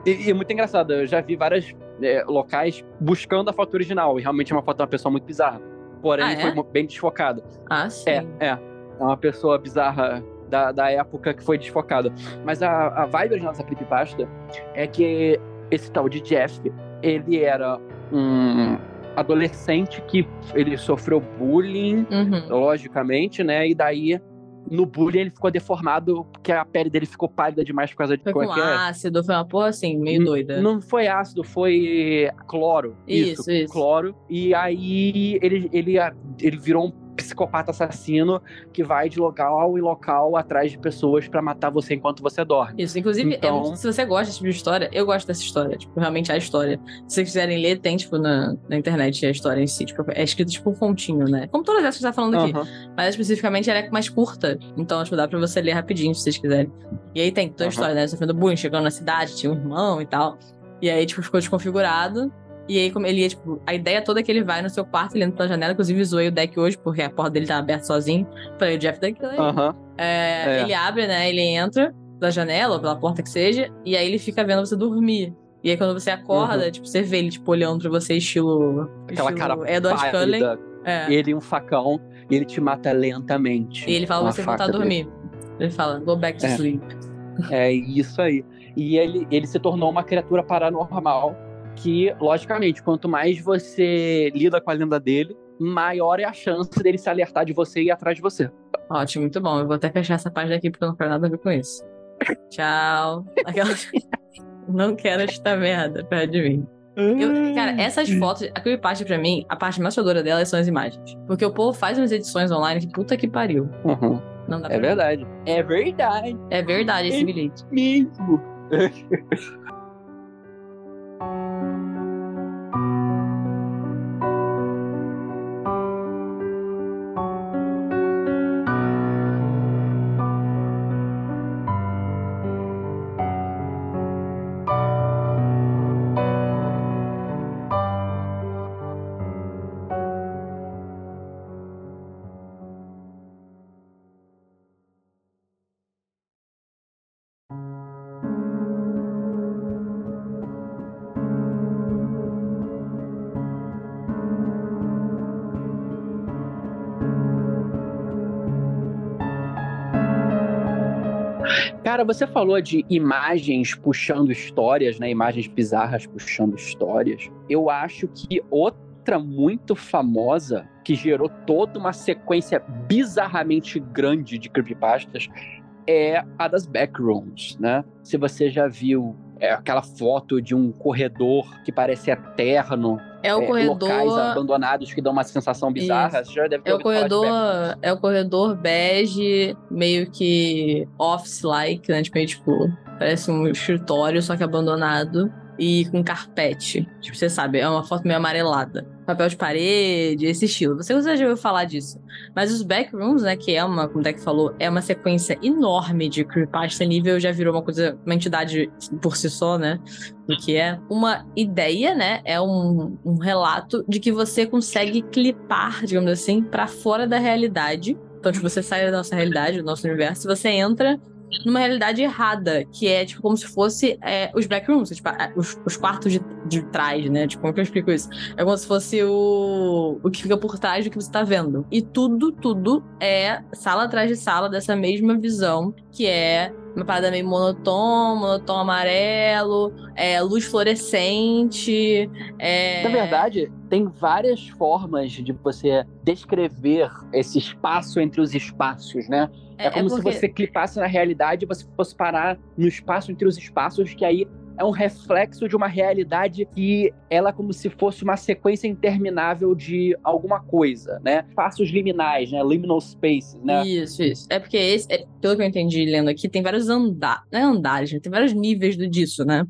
e, e é muito engraçado, eu já vi vários é, locais buscando a foto original, e realmente é uma foto de uma pessoa muito bizarra. Porém, Ah, é? foi mu- bem desfocada. Ah, sim. É, é. É uma pessoa bizarra da, da época que foi desfocada. Mas a, a vibe original dessa creepypasta é que esse tal de Jeff, ele era um adolescente que ele sofreu bullying, Uhum. logicamente, né? E daí, no bullying, ele ficou deformado, porque a pele dele ficou pálida demais por causa de Foi com ácido, foi uma porra assim, meio doida. Não foi ácido, foi cloro. Isso, isso. Cloro. E aí ele, ele, ele virou um psicopata assassino que vai de local em local atrás de pessoas pra matar você enquanto você dorme. Isso, inclusive, é Então- muito- se você gosta desse tipo de história, eu gosto dessa história. Tipo, realmente a história. Se vocês quiserem ler, tem, tipo, na, na internet a história em si. Tipo, é escrito tipo um fontinho, né? Como todas essas que gente tá falando aqui. Aham. Mas especificamente ela é mais curta. Então, tipo, dá pra você ler rapidinho, se vocês quiserem. E aí tem toda a Aham. história, né? Sofrendo bullying, chegando na cidade, tinha um irmão e tal. E aí, tipo, ficou desconfigurado. E aí, como ele ia, tipo, a ideia toda é que ele vai no seu quarto, ele entra pela janela, inclusive zoei o deck hoje, porque a porta dele tá aberta sozinho. Falei, o Jeff daqui. Aham. É, É. Ele abre, né? Ele entra da janela ou pela porta que seja, e aí ele fica vendo você dormir. E aí quando você acorda, tipo, você vê ele, tipo, olhando pra você, estilo. Uhum. Aquela estilo cara Edward Cullen. É. ele e um facão, e ele te mata lentamente. E ele fala você voltar a faca dele. dormir. Ele fala, go back to É. sleep. É isso aí. E ele, ele se tornou uma criatura paranormal que, logicamente, quanto mais você lida com a lenda dele, maior é a chance dele se alertar de você e ir atrás de você. Ótimo, muito bom. Eu vou até fechar essa página aqui porque eu não quero nada a ver com isso. Tchau. Aquela... não quero esta merda perto de mim. Eu- cara, essas fotos, a creepypasta pra mim, a parte mais chadora dela são as imagens. Porque o povo faz umas edições online que puta que pariu. Uhum. Não dá pra É verdade. É verdade É verdade esse bilhete. mesmo. você falou de imagens puxando histórias, né? Imagens bizarras puxando histórias. Eu acho que outra muito famosa que gerou toda uma sequência bizarramente grande de creepypastas é a das backrooms, né? Se você já viu é, aquela foto de um corredor que parece eterno, É o é, corredor. locais abandonados que dão uma sensação bizarra, você já deve ter É o corredor, é o corredor bege, meio que office-like, né? Tipo, meio, tipo, parece um escritório, só que abandonado. E com carpete. Tipo, você sabe, é uma foto meio amarelada. Papel de parede, esse estilo. Você já ouviu falar disso. Mas os backrooms, né, que é uma, como o Deck falou, é uma sequência enorme de creepypasta nível, já virou uma coisa, uma entidade por si só, né? Do que é uma ideia, né? É um, um relato de que você consegue clipar, digamos assim, pra fora da realidade. Então, tipo, você sai da nossa realidade, do nosso universo, você entra numa realidade errada, que é tipo como se fosse é, os backrooms, tipo, a- os, os quartos de, de trás, né? Tipo, como que eu explico isso? É como se fosse o, o que fica por trás do que você tá vendo. E tudo, tudo é sala atrás de sala dessa mesma visão, que é uma parada meio monotom, monotom amarelo, é, luz fluorescente. É... Na verdade, tem várias formas de você descrever esse espaço entre os espaços, né? É, como porque- se você clipasse na realidade e você fosse parar no espaço entre os espaços, que aí é um reflexo de uma realidade que ela é como se fosse uma sequência interminável de alguma coisa, né? Espaços liminais, né? Liminal spaces, né? Isso, isso. É porque esse, é- pelo que eu entendi lendo aqui, tem vários andares, não é andares, né? tem vários níveis do, disso, né?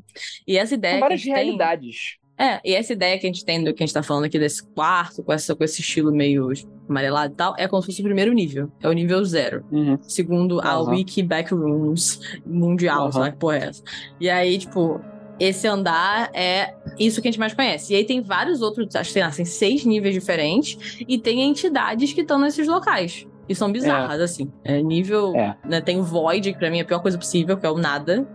E essa ideia São a várias gente tem- realidades. É, e essa ideia que a gente tem do que a gente tá falando aqui desse quarto, com, essa, com esse estilo meio amarelado e tal, é como se fosse o primeiro nível. É o nível zero. Uhum. Segundo a Aham. Wiki Backrooms Mundial, sei lá que porra é essa. E aí, tipo, esse andar é isso que a gente mais conhece. E aí tem vários outros, acho que sei lá, tem seis níveis diferentes, e tem entidades que estão nesses locais. E são bizarras, assim. É nível. É. Né, tem o Void, que pra mim é a pior coisa possível, que é o nada.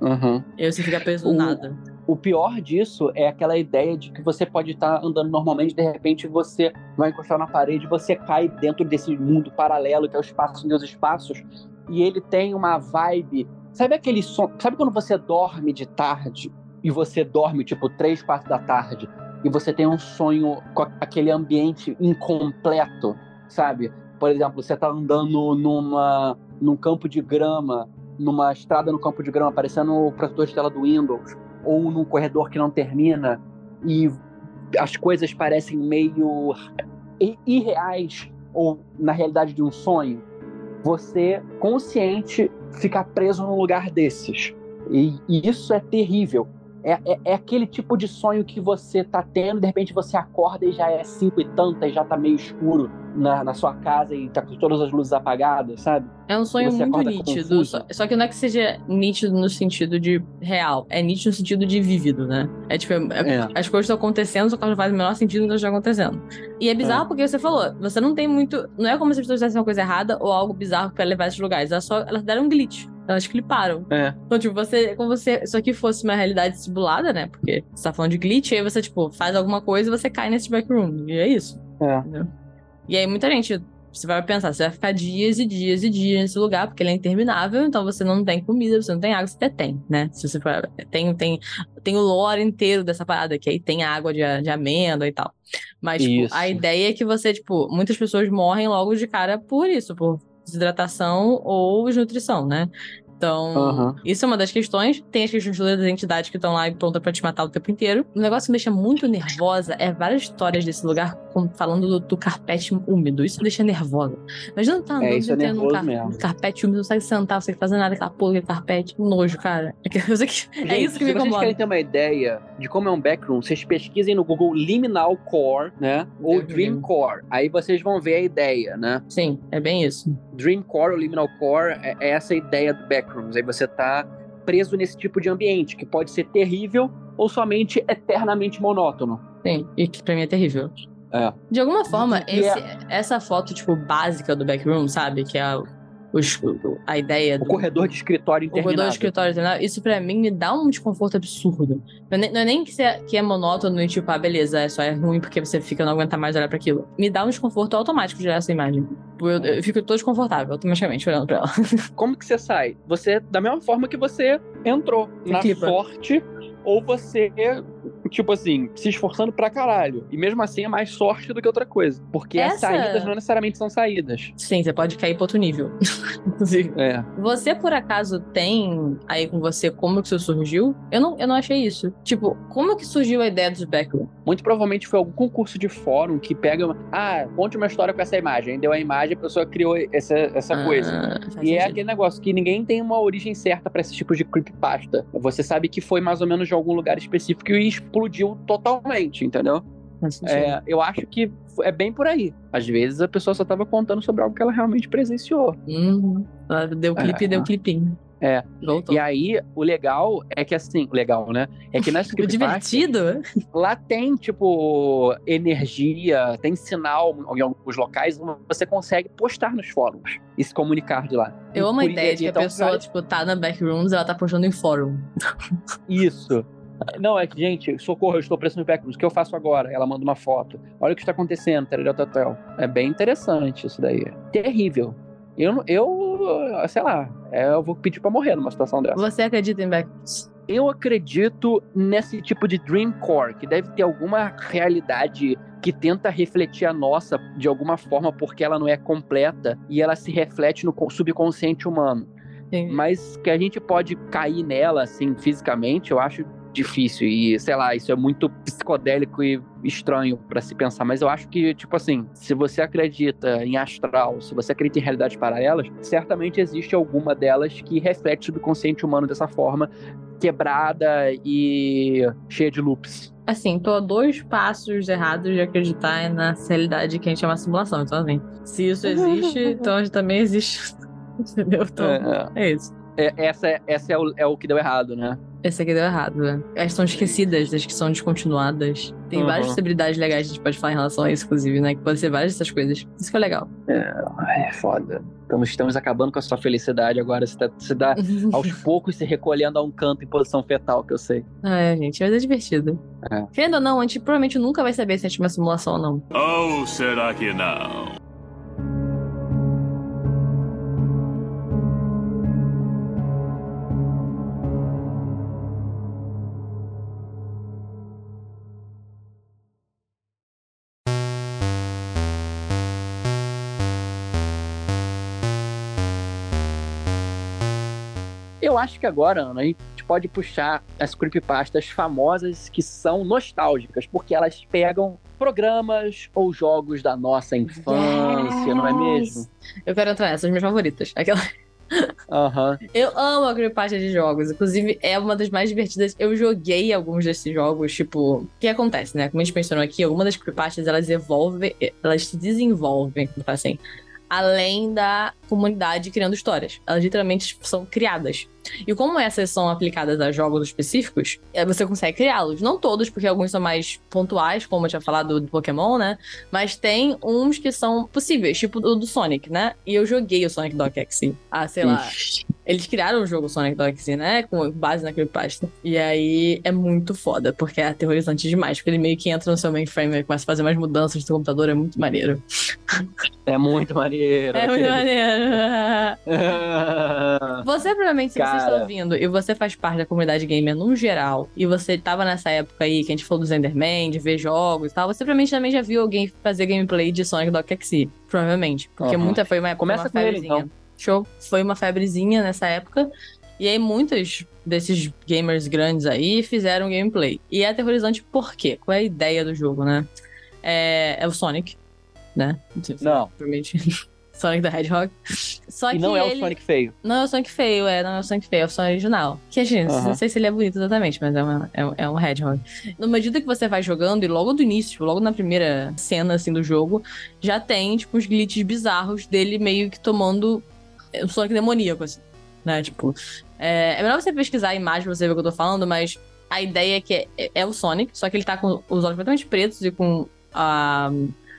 Uhum. E aí você fica preso no nada. O pior disso é aquela ideia de que você pode estar andando normalmente, de repente você vai encostar na parede, você cai dentro desse mundo paralelo que é o espaço dos espaços, e ele tem uma vibe. Sabe aquele som? Sabe quando você dorme de tarde e você dorme tipo três, quatro da tarde e você tem um sonho com aquele ambiente incompleto, sabe? Por exemplo, você tá andando numa num campo de grama, numa estrada no campo de grama, parecendo o protetor de tela do Windows ou num corredor que não termina e as coisas parecem meio irreais ou na realidade de um sonho, você consciente ficar preso num lugar desses. E, e isso é terrível. É, é, é aquele tipo de sonho que você tá tendo, de repente você acorda e já é cinco e tanta, e já tá meio escuro na, na sua casa e tá com todas as luzes apagadas, sabe? É um sonho Você muito nítido. Só, só que não é que seja nítido no sentido de real. É nítido no sentido de vívido, né? É tipo, é- É. as coisas estão acontecendo, só que não fazem o menor sentido quando estão acontecendo. E é bizarro porque você falou, você não tem muito. Não é como se as pessoas fizessem uma coisa errada ou algo bizarro pra levar esses lugares. Elas só elas deram um glitch. Elas cliparam. É. Então, tipo, você. Como se isso aqui fosse uma realidade simulada, né? Porque você tá falando de glitch, aí você, tipo, faz alguma coisa e você cai nesse backroom. E é isso. É. Entendeu? E aí muita gente, você vai pensar, você vai ficar dias e dias e dias nesse lugar, porque ele é interminável, então você não tem comida, você não tem água, você até tem, né? Se você for, tem, tem, tem o lore inteiro dessa parada, que aí tem água de, de amêndoa e tal. Mas, tipo, a ideia é que você, tipo, muitas pessoas morrem logo de cara por isso, por desidratação ou desnutrição, né? Então, Aham. isso é uma das questões. Tem as questões das entidades que estão lá e prontas pra te matar o tempo inteiro. Um negócio que me deixa muito nervosa é várias histórias desse lugar falando do, do carpete úmido. Isso me deixa nervosa. Imagina tá andando É, isso é um car- mesmo. carpete úmido, não consegue sentar, não consegue fazer nada, aquela porra, aquele carpete. Nojo, cara. É, eu que- é Gente, isso que me se vocês incomoda. querem ter uma ideia de como é um backroom, vocês pesquisem no Google Liminal Core, né? Ou me Dream. Core. Aí vocês vão ver a ideia, né? Sim, é bem isso. Dream Core ou Liminal Core é, é essa ideia do backrooms. Aí você tá preso nesse tipo de ambiente, que pode ser terrível ou somente eternamente monótono. Sim, e que pra mim é terrível. É. De alguma forma, e esse- essa foto, tipo, básica do backroom, sabe? Que é os, a ideia O do. corredor de escritório o corredor interminável. de escritório, interminável, isso pra mim me dá um desconforto absurdo. Não é nem, não é nem que, é, que é monótono e tipo, ah, beleza, é só é ruim porque você fica não aguenta mais olhar pra aquilo. Me dá um desconforto automático de olhar essa imagem. Eu, eu fico todo desconfortável automaticamente olhando pra ela. Como que você sai? Você, da mesma forma que você entrou, na clipa. sorte, ou você, tipo assim, se esforçando pra caralho. E mesmo assim é mais sorte do que outra coisa. Porque as Essa- saídas não necessariamente são saídas. Sim, você pode cair pra outro nível. Inclusive. É. Você, por acaso, tem aí com você como que isso surgiu? Eu não, eu não achei isso. Tipo, como que surgiu a ideia dos backroom? Muito provavelmente foi algum concurso de fórum que pega. uma- Ah, conte uma história com essa imagem. Deu a imagem, a pessoa criou essa, essa coisa. Ah, faz E é sentido. aquele negócio que ninguém tem uma origem certa pra esse tipo de creepypasta. Você sabe que foi mais ou menos algum lugar específico e explodiu totalmente, entendeu? É, eu acho que é bem por aí. Às vezes a pessoa só tava contando sobre algo que ela realmente presenciou. Uhum. Ela Deu clipe e É. deu clipinho. É. Voltou. E aí, o legal é que assim, legal, né? É que nas O creepypastas, divertido? lá tem, tipo, energia, tem sinal em alguns locais, você consegue postar nos fóruns e se comunicar de lá. Eu amo a ideia de que a então, pessoa, vai- tipo, tá na backrooms e ela tá postando em fórum. Isso. Não, é que, gente, socorro, eu estou preso no backrooms. O que eu faço agora? Ela manda uma foto. Olha o que está acontecendo, tarará. É bem interessante isso daí. Terrível. Eu, não- eu sei lá, é, eu vou pedir pra morrer numa situação dessa. Você acredita em backrooms? Eu acredito nesse tipo de dreamcore, que deve ter alguma realidade que tenta refletir a nossa de alguma forma, porque ela não é completa e ela se reflete no co- subconsciente humano. Sim. Mas que a gente pode cair nela, assim, fisicamente, eu acho difícil. E, sei lá, isso é muito psicodélico e estranho pra se pensar. Mas eu acho que, tipo assim, se você acredita em astral, se você acredita em realidades paralelas, certamente existe alguma delas que reflete o subconsciente humano dessa forma, quebrada e cheia de loops. Assim, tô a dois passos errados de acreditar na realidade que a gente chama simulação. Então, assim, se isso existe, então também existe. Entendeu? Então, É, é isso. é, essa é, essa é, o, é o que deu errado, né? Esse aqui deu errado, né? Elas são esquecidas, as que são descontinuadas. Tem Uhum. várias possibilidades legais que a gente pode falar em relação a isso, inclusive, né? Que pode ser várias dessas coisas. Isso que é legal. Ai, é foda. Estamos, estamos acabando com a sua felicidade agora. Você tá, você tá aos poucos se recolhendo a um canto em posição fetal, que eu sei. É, gente, mas é divertido. É. Querendo ou não, a gente provavelmente nunca vai saber se a gente é uma simulação ou não. Ou será que não? Eu acho que agora, Ana, a gente pode puxar as creepypastas famosas que são nostálgicas, porque elas pegam programas ou jogos da nossa infância, não é mesmo? Eu quero entrar nessas, minhas favoritas. Aquela... Aham. Eu amo a creepypasta de jogos. Inclusive, é uma das mais divertidas. Eu joguei alguns desses jogos, tipo... O que acontece, né? Como a gente mencionou aqui, algumas das creepypastas, elas evolvem... Elas se desenvolvem, assim... Além da comunidade criando histórias. Elas literalmente são criadas. E como essas são aplicadas a jogos específicos, é, você consegue criá-los. Não todos, porque alguns são mais pontuais, como eu tinha falado do Pokémon, né? Mas tem uns que são possíveis, tipo o do Sonic, né? E eu joguei o Sonic Dog X. Ah, sei lá. Eles criaram o jogo Sonic Dog X, né? Com base na creepypasta. E aí é muito foda, porque é aterrorizante demais. Porque ele meio que entra no seu mainframe e começa a fazer mais mudanças no seu computador. É muito maneiro. É muito maneiro. É muito maneiro. Você, provavelmente, se está ouvindo e você faz parte da comunidade gamer no geral, e você tava nessa época aí que a gente falou do Enderman, de ver jogos e tal, você provavelmente também já viu alguém fazer gameplay de Sonic Dog XY. Provavelmente. Porque Aham. muita foi uma época, Começa uma com ele, febrezinha. então. Show. Foi uma febrezinha nessa época. E aí, muitos desses gamers grandes aí fizeram gameplay. E é aterrorizante por quê? Qual é a ideia do jogo, né? É, é o Sonic, né? Não. Provavelmente. Sonic the Hedgehog. Só E não é o Sonic feio. não é o Sonic feio, é, não é o Sonic feio, é o Sonic original. Que, gente, Aham. não sei se ele é bonito exatamente, mas é, uma, é, um- é um Hedgehog. Na medida que você vai jogando, e logo do início, tipo, logo na primeira cena, assim, do jogo, já tem, tipo, uns glitches bizarros dele meio que tomando um Sonic demoníaco, assim, né? Tipo, é, é melhor você pesquisar a imagem pra você ver o que eu tô falando, mas a ideia é que é, é- é o Sonic, só que ele tá com os olhos completamente pretos e com ah,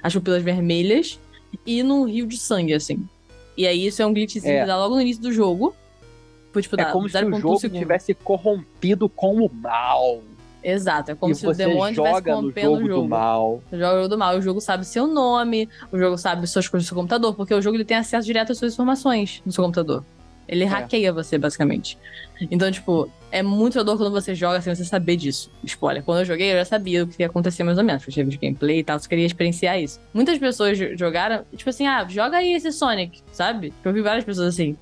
as pupilas vermelhas e num rio de sangue, assim. E aí isso é um glitchzinho É. que dá logo no início do jogo. Tipo, É dá como se o 0.1 jogo tivesse corrompido com o mal. Exato, é como e se o demônio estivesse corrompendo jogo, o jogo. do mal. Você joga o jogo do mal. O jogo sabe seu nome, o jogo sabe suas coisas do seu computador, porque o jogo ele tem acesso direto às suas informações no seu computador. Ele É. hackeia você, basicamente. Então, tipo, é muito dor quando você joga sem você saber disso. Spoiler, quando eu joguei, eu já sabia o que ia acontecer mais ou menos. Eu tive de gameplay e tal, só queria experienciar isso. Muitas pessoas jo- jogaram, tipo assim, ah, joga aí esse Sonic, sabe? Eu vi várias pessoas assim.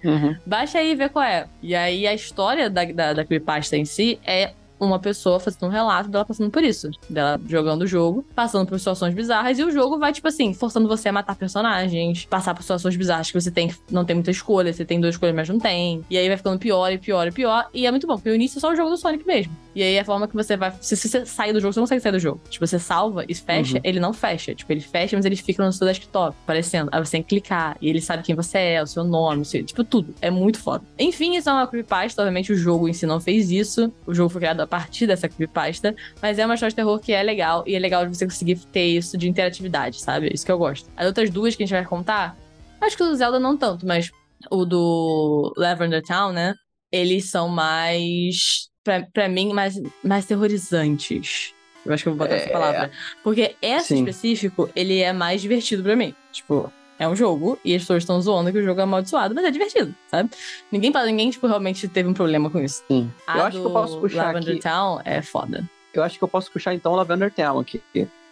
Baixa aí e vê qual é. E aí a história da, da, da creepypasta em si é uma pessoa fazendo um relato dela passando por isso. Dela jogando o jogo, passando por situações bizarras, e o jogo vai, tipo assim, forçando você a matar personagens, passar por situações bizarras que você tem, não tem muita escolha, você tem duas escolhas, mas não tem. E aí vai ficando pior e pior e pior. E é muito bom, porque o início é só o jogo do Sonic mesmo. E aí a forma que você vai. Se, se você sair do jogo, você não consegue sair do jogo. Tipo, você salva e fecha, Uhum. ele não fecha. Tipo, ele fecha, mas ele fica no seu desktop, aparecendo. Aí você tem que clicar. E ele sabe quem você é, o seu nome, o seu, tipo, tudo. É muito foda. Enfim, isso é uma creepypasta. Obviamente, o jogo em si não fez isso. O jogo foi criado a partir dessa creepypasta. Mas é uma história de terror que é legal. E é legal de você conseguir ter isso de interatividade, sabe? Isso que eu gosto. As outras duas que a gente vai contar, acho que o do Zelda não tanto, mas o do Lavender Town, né? Eles são mais, pra, pra mim, mais, mais terrorizantes. Eu acho que eu vou botar essa É. palavra. Porque esse Sim. específico, ele é mais divertido pra mim. Tipo, é um jogo e as pessoas estão zoando que o jogo é amaldiçoado, mas é divertido, sabe? Ninguém, ninguém tipo, realmente teve um problema com isso. Sim. A Eu acho que eu posso puxar Lavender aqui. Town é foda. Eu acho que eu posso puxar então Lavender Town aqui.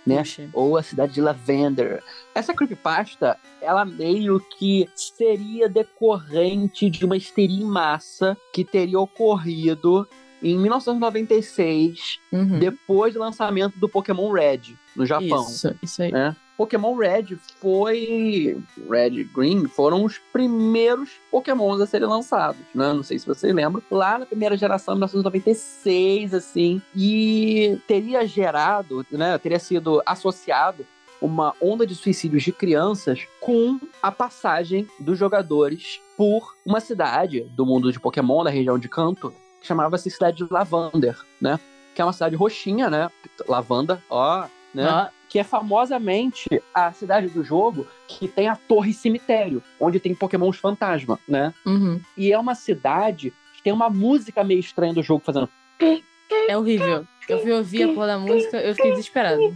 Né? Puxa. Ou a cidade de Lavender. Essa creepypasta, ela meio que seria decorrente de uma histeria em massa que teria ocorrido em 1996, Uhum. depois do lançamento do Pokémon Red, no Japão. Isso, isso aí. né? Pokémon Red foi. Red e Green foram os primeiros Pokémons a serem lançados, né? Não sei se vocês lembram. Lá na primeira geração, em 1996, assim. E teria gerado, né? Teria sido associado uma onda de suicídios de crianças com a passagem dos jogadores por uma cidade do mundo de Pokémon, da região de Kanto, que chamava-se Cidade de Lavander, né? Que é uma cidade roxinha, né? Lavanda, ó, né? Ó, que é famosamente a cidade do jogo que tem a Torre Cemitério, onde tem Pokémons fantasma, né? uhum. E é uma cidade que tem uma música meio estranha do jogo fazendo. É horrível. Eu fui ouvir a porra da música, eu fiquei desesperado.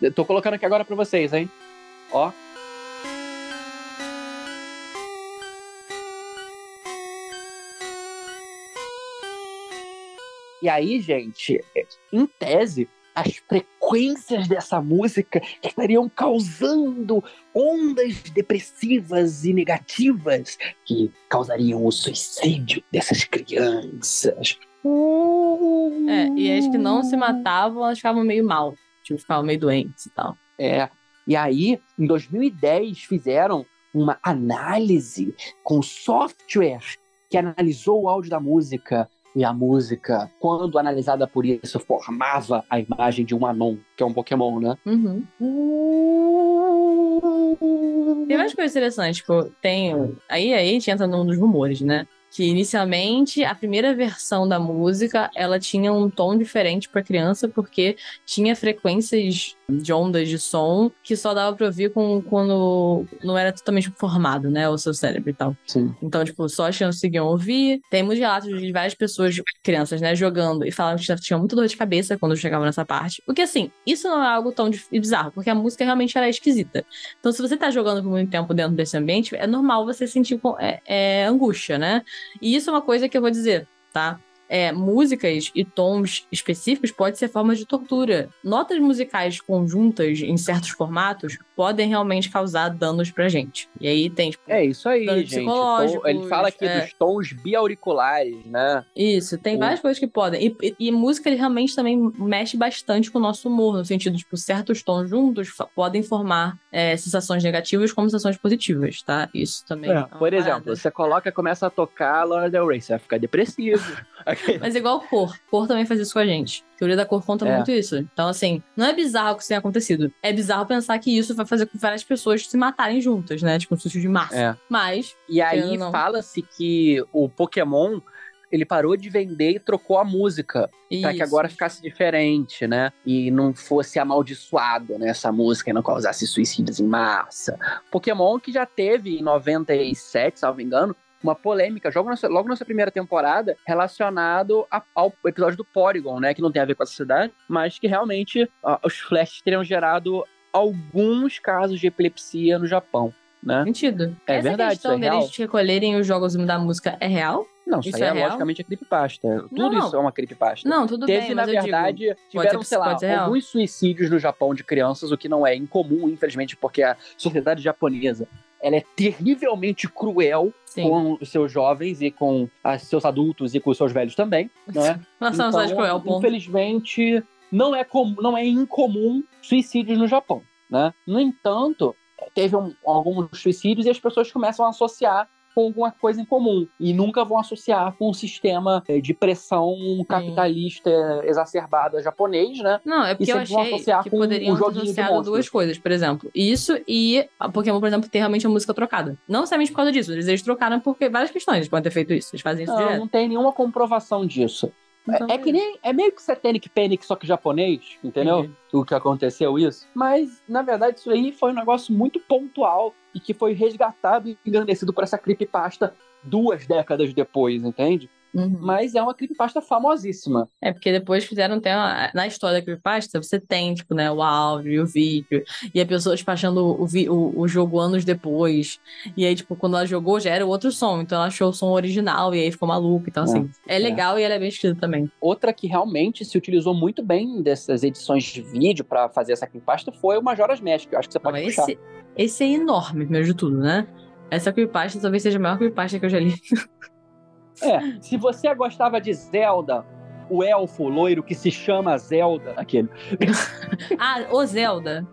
Eu tô colocando aqui agora pra vocês, hein? Ó. E aí, gente, em tese, as frequências dessa música estariam causando ondas depressivas e negativas que causariam o suicídio dessas crianças. É, e as que não se matavam, elas ficavam meio mal. Tipo, ficavam meio doentes e tal. É. E aí, em 2010, fizeram uma análise com software que analisou o áudio da música. E a música, quando analisada por isso, formava a imagem de um Anon, que é um Pokémon, né? Uhum. Tem várias coisas interessantes, tipo, tem. Aí, aí a gente entra num dos rumores, né? Que inicialmente a primeira versão da música ela tinha um tom diferente para criança, porque tinha frequências de ondas de som que só dava pra ouvir com, quando não era totalmente formado, né? O seu cérebro e tal. Sim. Então, tipo, só as crianças conseguiam ouvir. Tem muitos relatos de várias pessoas, crianças, né, jogando e falaram que tinham muita dor de cabeça quando chegavam nessa parte. Porque, assim, isso não é algo tão bizarro, porque a música realmente era esquisita. Então, se você tá jogando por muito tempo dentro desse ambiente, é normal você sentir é, é, angústia, né? E isso é uma coisa que eu vou dizer, tá? É, músicas e tons específicos pode ser formas de tortura. Notas musicais conjuntas em certos formatos podem realmente causar danos pra gente. E aí tem, tipo, É isso aí, gente. Tom- ele fala aqui é. dos tons biauriculares, né? Isso, tem O- várias coisas que podem. E, e- e música ele realmente também mexe bastante com o nosso humor, no sentido, tipo, certos tons juntos podem formar é, sensações negativas como sensações positivas, tá? Isso também. É, é por exemplo, parada. você coloca, começa a tocar Lana Del Rey, você vai ficar depressivo. Mas igual cor. Cor também faz isso com a gente. A teoria da cor conta É. muito isso. Então, assim, não é bizarro que isso tenha acontecido. É bizarro pensar que isso vai fazer com várias pessoas se matarem juntas, né? Tipo, um suicídio de massa. É. Mas, E aí não. fala-se que o Pokémon ele parou de vender e trocou a música para que agora ficasse diferente, né? E não fosse amaldiçoado, né? Essa música e não causasse suicídios em massa. Pokémon que já teve em 97, salvo engano, uma polêmica logo na, sua- logo na sua primeira temporada relacionado a- ao episódio do Porygon, né? Que não tem a ver com essa cidade, mas que realmente os flashes teriam gerado alguns casos de epilepsia no Japão, né? Sentido. É Essa verdade, questão isso é deles recolherem os jogos da música é real? Não, isso, Isso aí é é, real? logicamente a creepypasta. Tudo Não, não. isso é uma creepypasta. Não, tudo Teve, bem, na eu digo... verdade, tiveram, ser- sei lá, real. alguns suicídios no Japão de crianças, o que não é incomum, infelizmente, porque a sociedade japonesa ela é terrivelmente cruel Sim. com os seus jovens e com os seus adultos e com os seus velhos também, não é? Nós somos Então, cruel, ponto. infelizmente, não é, comum, não é incomum suicídios no Japão, né? No entanto, teve um- alguns suicídios e as pessoas começam a associar com alguma coisa em comum e nunca vão associar com um sistema eh, de pressão capitalista exacerbada japonês, né? Não, é porque eu achei associar que com poderiam um ter associado duas coisas, por exemplo. Isso e Pokémon, por exemplo, ter realmente a música trocada. Não necessariamente por causa disso, eles, eles trocaram porque várias questões eles podem ter feito isso. Eles fazem isso Não, direto. não tem nenhuma comprovação disso. É- Então, é, que nem. É meio que Satanic Panic, só que japonês, entendeu? Entendi. O que aconteceu isso. Mas, na verdade, isso aí foi um negócio muito pontual e que foi resgatado e engrandecido por essa creepypasta duas décadas depois, entende? Uhum. Mas é uma creepypasta famosíssima. É, porque depois fizeram até uma... Na história da Creepypasta, você tem, tipo, né, o áudio e o vídeo. E a pessoa despachando o, vi- o, o jogo anos depois. E aí, tipo, quando ela jogou, já era outro som. Então ela achou o som original e aí ficou maluco. Então, assim, é, legal e ela é bem escrita também. Outra que realmente se utilizou muito bem dessas edições de vídeo pra fazer essa creepypasta foi o Majora's Mask. que Eu acho que você pode puxar. esse, esse é enorme, primeiro de tudo, né? Essa Creepypasta talvez seja a maior Creepypasta que eu já li. É, se você gostava de Zelda, o elfo loiro que se chama Zelda, aquele. ah, o Zelda.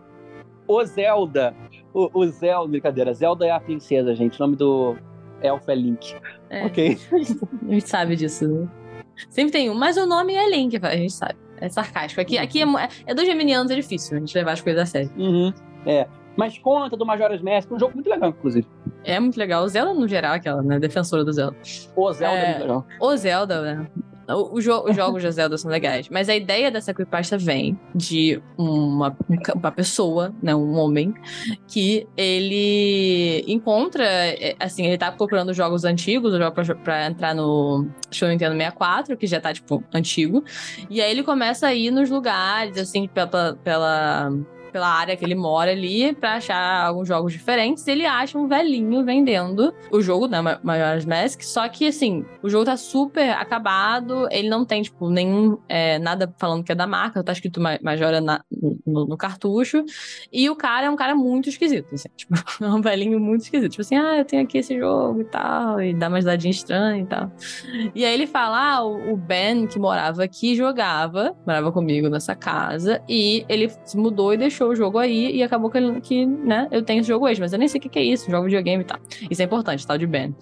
O Zelda. O, o Zelda, brincadeira. Zelda é a princesa, gente. O nome do elfo é Link. É. Ok. A gente sabe disso, né? Sempre tem um, mas o nome é Link, a gente sabe. É sarcástico. Aqui, aqui é, é, dois geminianos, é difícil a gente levar as coisas a sério. Uhum. É. Mas conta do Majora's Mask, um jogo muito legal, inclusive. É muito legal. O Zelda, no geral, aquela, né? Defensora do Zelda. O Zelda é, É. muito legal. O Zelda, né? O- o jo- os jogos da Zelda são legais. Mas a ideia dessa creepypasta vem de uma, um uma pessoa, né? Um homem, que ele encontra, é, assim, ele tá procurando jogos antigos, o jogo pra, pra entrar no Show Nintendo 64, que já tá, tipo, antigo. E aí ele começa a ir nos lugares, assim, pela, pela, pela área que ele mora ali, pra achar alguns jogos diferentes. Ele acha um velhinho vendendo o jogo, né, Ma- Majora's Mask, só que, assim, o jogo tá super acabado, ele não tem, tipo, nenhum, é, nada falando que é da marca, tá escrito Ma- Majora na- no, no cartucho, e o cara é um cara muito esquisito, assim, tipo, é um velhinho muito esquisito, tipo assim, ah, eu tenho aqui esse jogo e tal, e dá umas dadinhas estranhas e tal. E aí ele fala, ah, o Ben, que morava aqui, jogava, morava comigo nessa casa, e ele se mudou e deixou o jogo aí, e acabou que, que né, eu tenho esse jogo hoje, mas eu nem sei o que que é isso, jogo videogame e tal. Isso é importante, tal de Ben.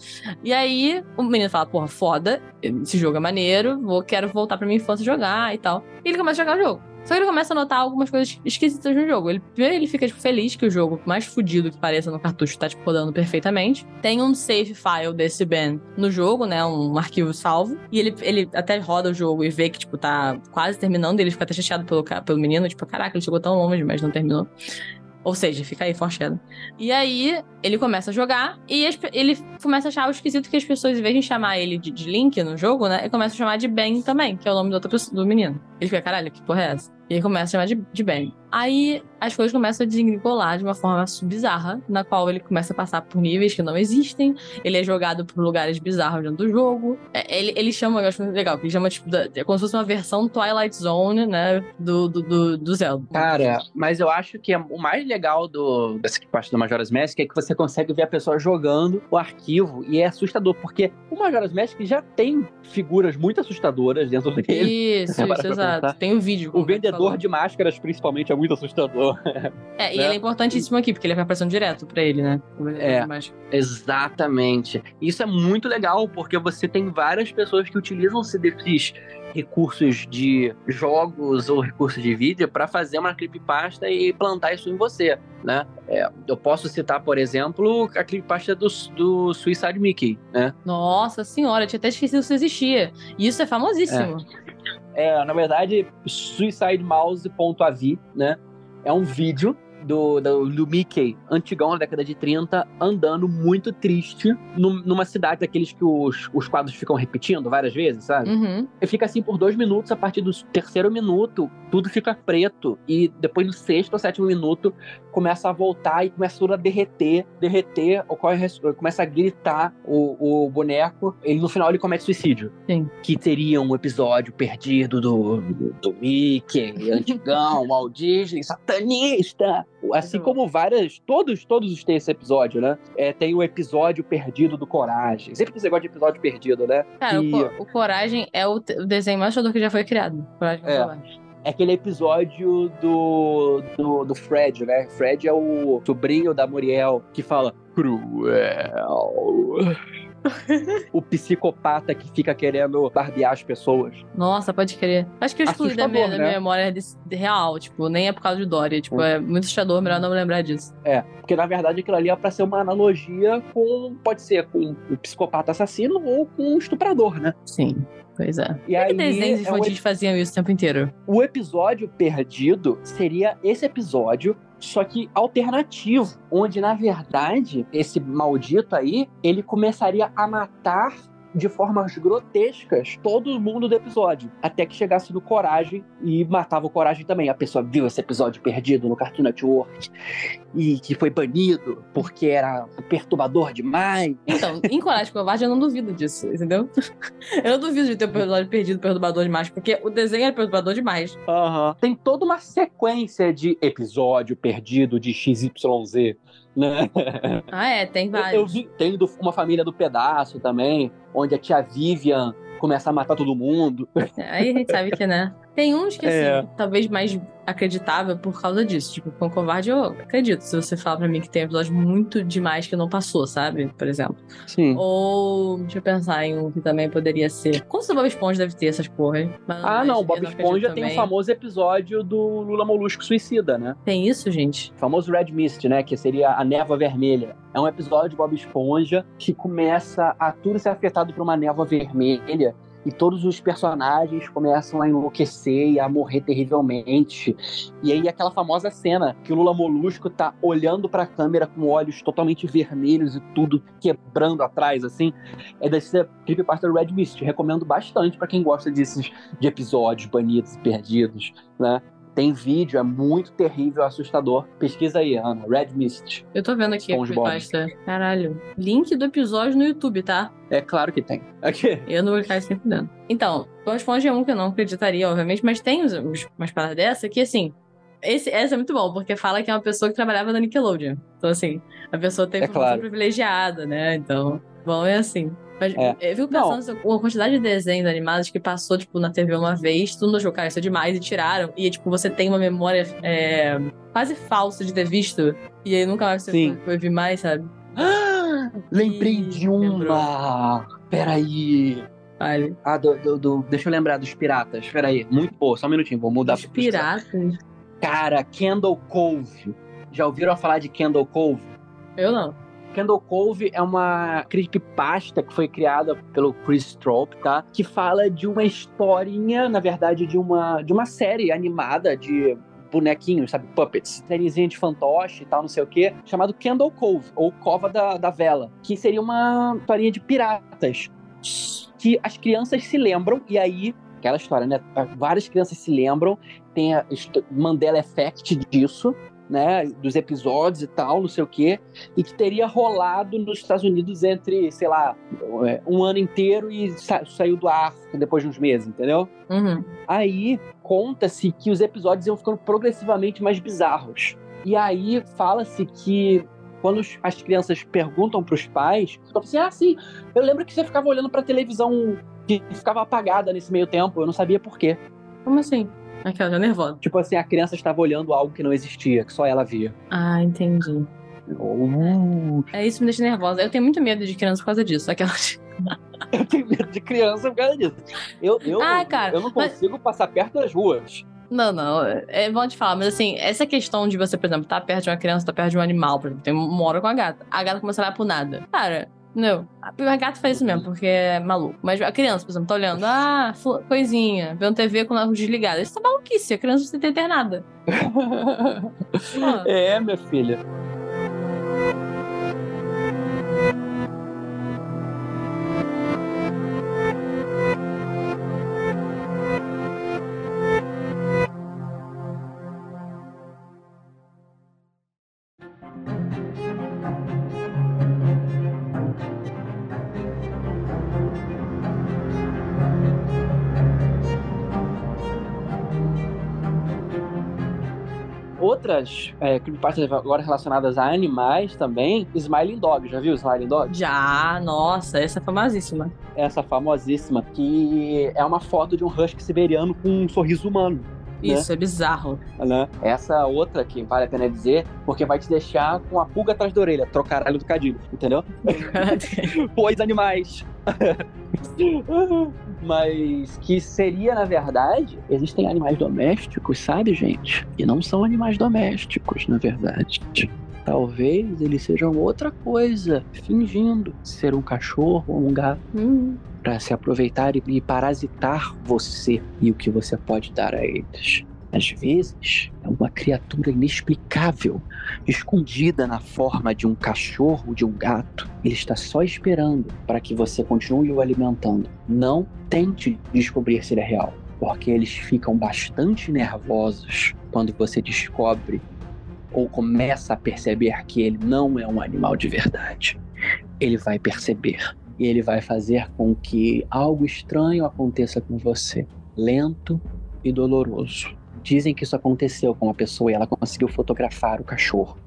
E aí o menino fala, porra, foda, esse jogo é maneiro, vou, quero voltar pra minha infância jogar e tal. E ele começa a jogar o jogo. Só que ele começa a notar algumas coisas esquisitas no jogo. Ele, primeiro ele fica tipo, feliz que o jogo, mais fudido que pareça no cartucho, tá tipo, rodando perfeitamente. Tem um save file desse Ben no jogo, né? Um arquivo salvo. E ele, ele até roda o jogo e vê que, tipo, tá quase terminando. Ele fica até chateado pelo, pelo menino. Tipo, caraca, ele chegou tão longe, mas não terminou. Ou seja, fica aí, foreshadow. E aí, ele começa a jogar e ele começa a achar o esquisito que as pessoas, em vez de chamar ele de, Link no jogo, né? Ele começa a chamar de Ben também, que é o nome outra pessoa, do menino. Ele fica, caralho, que porra é essa? E ele começa a chamar de, de Ben. Aí as coisas começam a desengringolar de uma forma bizarra, na qual ele começa a passar por níveis que não existem. Ele é jogado por lugares bizarros dentro do jogo. É, ele, ele chama, eu acho muito legal, ele chama, tipo, da- é como se fosse uma versão Twilight Zone, né? Do, do, do, do Zelda. Cara, mas eu acho que é o mais legal do, dessa parte do Majora's Mask é que você consegue ver a pessoa jogando o arquivo e é assustador, porque o Majora's Mask já tem figuras muito assustadoras dentro dele. Isso, isso, exato. Tem o vídeo. O você vendedor de máscaras, principalmente, é muito assustador. É, e né? ele é importantíssimo aqui, porque ele vai aparecendo direto pra ele, né? É. Exatamente. Isso é muito legal, porque você tem várias pessoas que utilizam-se desses recursos de jogos ou recursos de vídeo para fazer uma creepypasta e plantar isso em você, né? É, eu posso citar, por exemplo, a creepypasta do, do Suicide Mickey, né? Nossa senhora, eu tinha até esquecido que isso existia. E isso é famosíssimo. É, na verdade, suicidemouse.avi, né? É um vídeo do, do, do, Mickey, antigão, na década de 30, andando muito triste num, numa cidade daqueles que os, os quadros ficam repetindo várias vezes, sabe? Uhum. E fica assim por dois minutos, a partir do terceiro minuto, tudo fica preto. E depois no sexto ou sétimo minuto, começa a voltar e começa tudo a derreter, derreter, ocorre, começa a gritar o, o boneco. Ele no final ele comete suicídio. Sim. Que teria um episódio perdido do, do, do Mickey, antigão, Walt Disney, satanista. Assim como várias. Todos, todos têm esse episódio, né? É, tem o episódio perdido do Coragem. Sempre tem esse negócio de episódio perdido, né? Cara, que... o, o, Coragem é o, o desenho mais que já foi criado. Coragem é. É aquele episódio do, do, do Fred, né? Fred é o sobrinho da Muriel que fala cruel. O psicopata que fica querendo barbear as pessoas. Nossa, pode crer. Acho que eu excluí da minha, né? da minha memória real, tipo, nem é por causa de Dory. Tipo, hum. é muito assustador, melhor não me lembrar disso. É, porque na verdade aquilo ali é pra ser uma analogia com. Pode ser com o psicopata assassino ou com o estuprador, né? Sim. Pois é. E aí, que desenhos infantis é um... faziam isso o tempo inteiro? O episódio perdido seria esse episódio só que alternativo, onde na verdade esse maldito aí, ele começaria a matar de formas grotescas todo mundo do episódio. Até que chegasse no Coragem e matava o Coragem também. A pessoa viu esse episódio perdido no Cartoon Network e que foi banido porque era perturbador demais. Então, em Coragem Covarde eu não duvido disso, entendeu? Eu não duvido de ter um episódio perdido perturbador demais, porque o desenho era perturbador demais. Uhum. Tem toda uma sequência de episódio perdido de XYZ. Né? Ah, é, tem vários. Eu, eu vi, tem do, uma família do pedaço também, onde a tia Vivian começa a matar todo mundo. Aí a gente sabe que, né? Tem uns que, é. assim, talvez mais acreditável por causa disso. Tipo, com Covarde eu acredito. Se você falar pra mim que tem episódio muito demais que não passou, sabe? Por exemplo. Sim. Ou, deixa eu pensar em um que também poderia ser. Com o Bob Esponja deve ter essas porra. Mas, ah, não. O Bob Esponja tem o um famoso episódio do Lula Molusco Suicida, né? Tem isso, gente? O famoso Red Mist, né? Que seria a névoa vermelha. É um episódio de Bob Esponja que começa a tudo ser afetado por uma névoa vermelha e todos os personagens começam a enlouquecer e a morrer terrivelmente. E aí aquela famosa cena que o Lula Molusco tá olhando para a câmera com olhos totalmente vermelhos e tudo quebrando atrás assim, é desse creepypasta Red Mist. Recomendo bastante para quem gosta desses de episódios banidos e perdidos, né? Tem vídeo, é muito terrível, assustador. Pesquisa aí, Ana. Red Mist. Eu tô vendo aqui a creepypasta. Caralho. Link do episódio no YouTube, tá? É claro que tem. Aqui. Eu não vou ficar sempre dando. Então, o Esponja é um que eu não acreditaria, obviamente, mas tem umas paradas dessa que, assim, esse, essa é muito bom, porque fala que é uma pessoa que trabalhava na Nickelodeon. Então, assim, a pessoa tem é claro. privilegiada, né? Então, bom, é assim. Mas é. eu fico pensando uma quantidade de desenhos animados que passou, tipo, na TV uma vez, tudo achou, cara, isso é demais, e tiraram. E, tipo, você tem uma memória é, quase falsa de ter visto, e aí nunca mais você Sim. foi, ver mais, sabe? Ah, lembrei e... de uma! Lembrou. Peraí. Vale. Ah, do, do, do, deixa eu lembrar dos piratas. Peraí, muito boa, só um minutinho, vou mudar. Os piratas? Cara, Kendall Cove. Já ouviram falar de Kendall Cove? Eu não. Kendall Cove é uma creepypasta que foi criada pelo Chris Trope, tá? Que fala de uma historinha, na verdade, de uma, de uma série animada de bonequinhos, sabe? Puppets. Sériezinha de fantoche e tal, não sei o quê. Chamado Kendall Cove, ou Cova da, da Vela. Que seria uma historinha de piratas. Que as crianças se lembram, e aí aquela história, né? Várias crianças se lembram, tem a Mandela Effect disso, né, dos episódios e tal, não sei o quê, e que teria rolado nos Estados Unidos entre, sei lá, é, um ano inteiro e sa saiu do ar depois de uns meses, entendeu? Uhum. Aí conta-se que os episódios iam ficando progressivamente mais bizarros. E aí fala-se que quando as crianças perguntam para os pais, falam assim: ah, sim, eu lembro que você ficava olhando para a televisão que ficava apagada nesse meio tempo, eu não sabia por quê. Como assim? Aquela já nervosa. Tipo assim, a criança estava olhando algo que não existia, que só ela via. Ah, entendi. Uh. É, isso me deixa nervosa. Eu tenho muito medo de criança por causa disso. Aquelas. Eu tenho medo de criança por causa disso. Eu, eu, Ah, não, cara, eu não mas- consigo passar perto das ruas. Não, não, é bom te falar, mas assim, essa questão de você, por exemplo, tá perto de uma criança, tá perto de um animal, por exemplo, tem mora com a gata, a gata começa a olhar pro nada. Cara, não, a gata faz isso mesmo, porque é maluco. Mas a criança, por exemplo, tá olhando, ah, coisinha, vendo TV com a luz desligada. Isso é maluquice, a criança não precisa ter. Pô, É, minha filha. Outras é, creepypastas agora relacionadas a animais também, Smiling Dog, já viu Smiling Dog? Já, nossa, essa é famosíssima. Essa famosíssima, que é uma foto de um husky siberiano com um sorriso humano. Isso, é bizarro. né? Essa outra que vale a pena dizer, porque vai te deixar com a pulga atrás da orelha, trocaralho do cadilho, entendeu? Pois animais. Mas que seria, na verdade, existem animais domésticos, sabe, gente? E não são animais domésticos, na verdade. Talvez eles sejam outra coisa, fingindo ser um cachorro ou um gato Hum, para se aproveitar e parasitar você e o que você pode dar a eles. Às vezes, é uma criatura inexplicável, escondida na forma de um cachorro, de um gato. Ele está só esperando para que você continue o alimentando. Não tente descobrir se ele é real, porque eles ficam bastante nervosos quando você descobre ou começa a perceber que ele não é um animal de verdade. Ele vai perceber e ele vai fazer com que algo estranho aconteça com você, lento e doloroso. Dizem que isso aconteceu com uma pessoa e ela conseguiu fotografar o cachorro.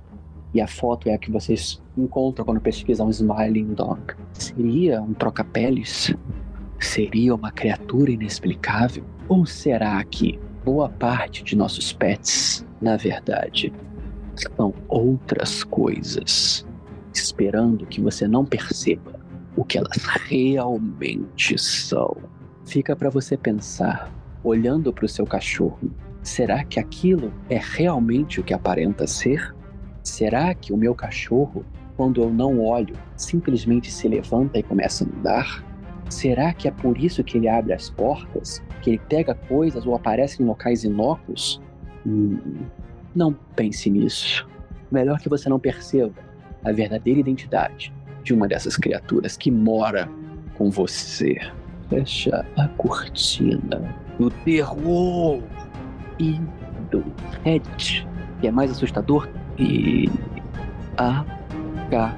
E a foto é a que vocês encontram quando pesquisam Smiling Dog. Seria um troca-peles? Seria uma criatura inexplicável? Ou será que boa parte de nossos pets, na verdade, são outras coisas, esperando que você não perceba o que elas realmente são? Fica para você pensar, olhando para o seu cachorro. Será que aquilo é realmente o que aparenta ser? Será que o meu cachorro, quando eu não olho, simplesmente se levanta e começa a andar? Será que é por isso que ele abre as portas? Que ele pega coisas ou aparece em locais inócuos? Hum, não pense nisso. Melhor que você não perceba a verdadeira identidade de uma dessas criaturas que mora com você. Fecha a cortina do terror e do Red, que é mais assustador e a K.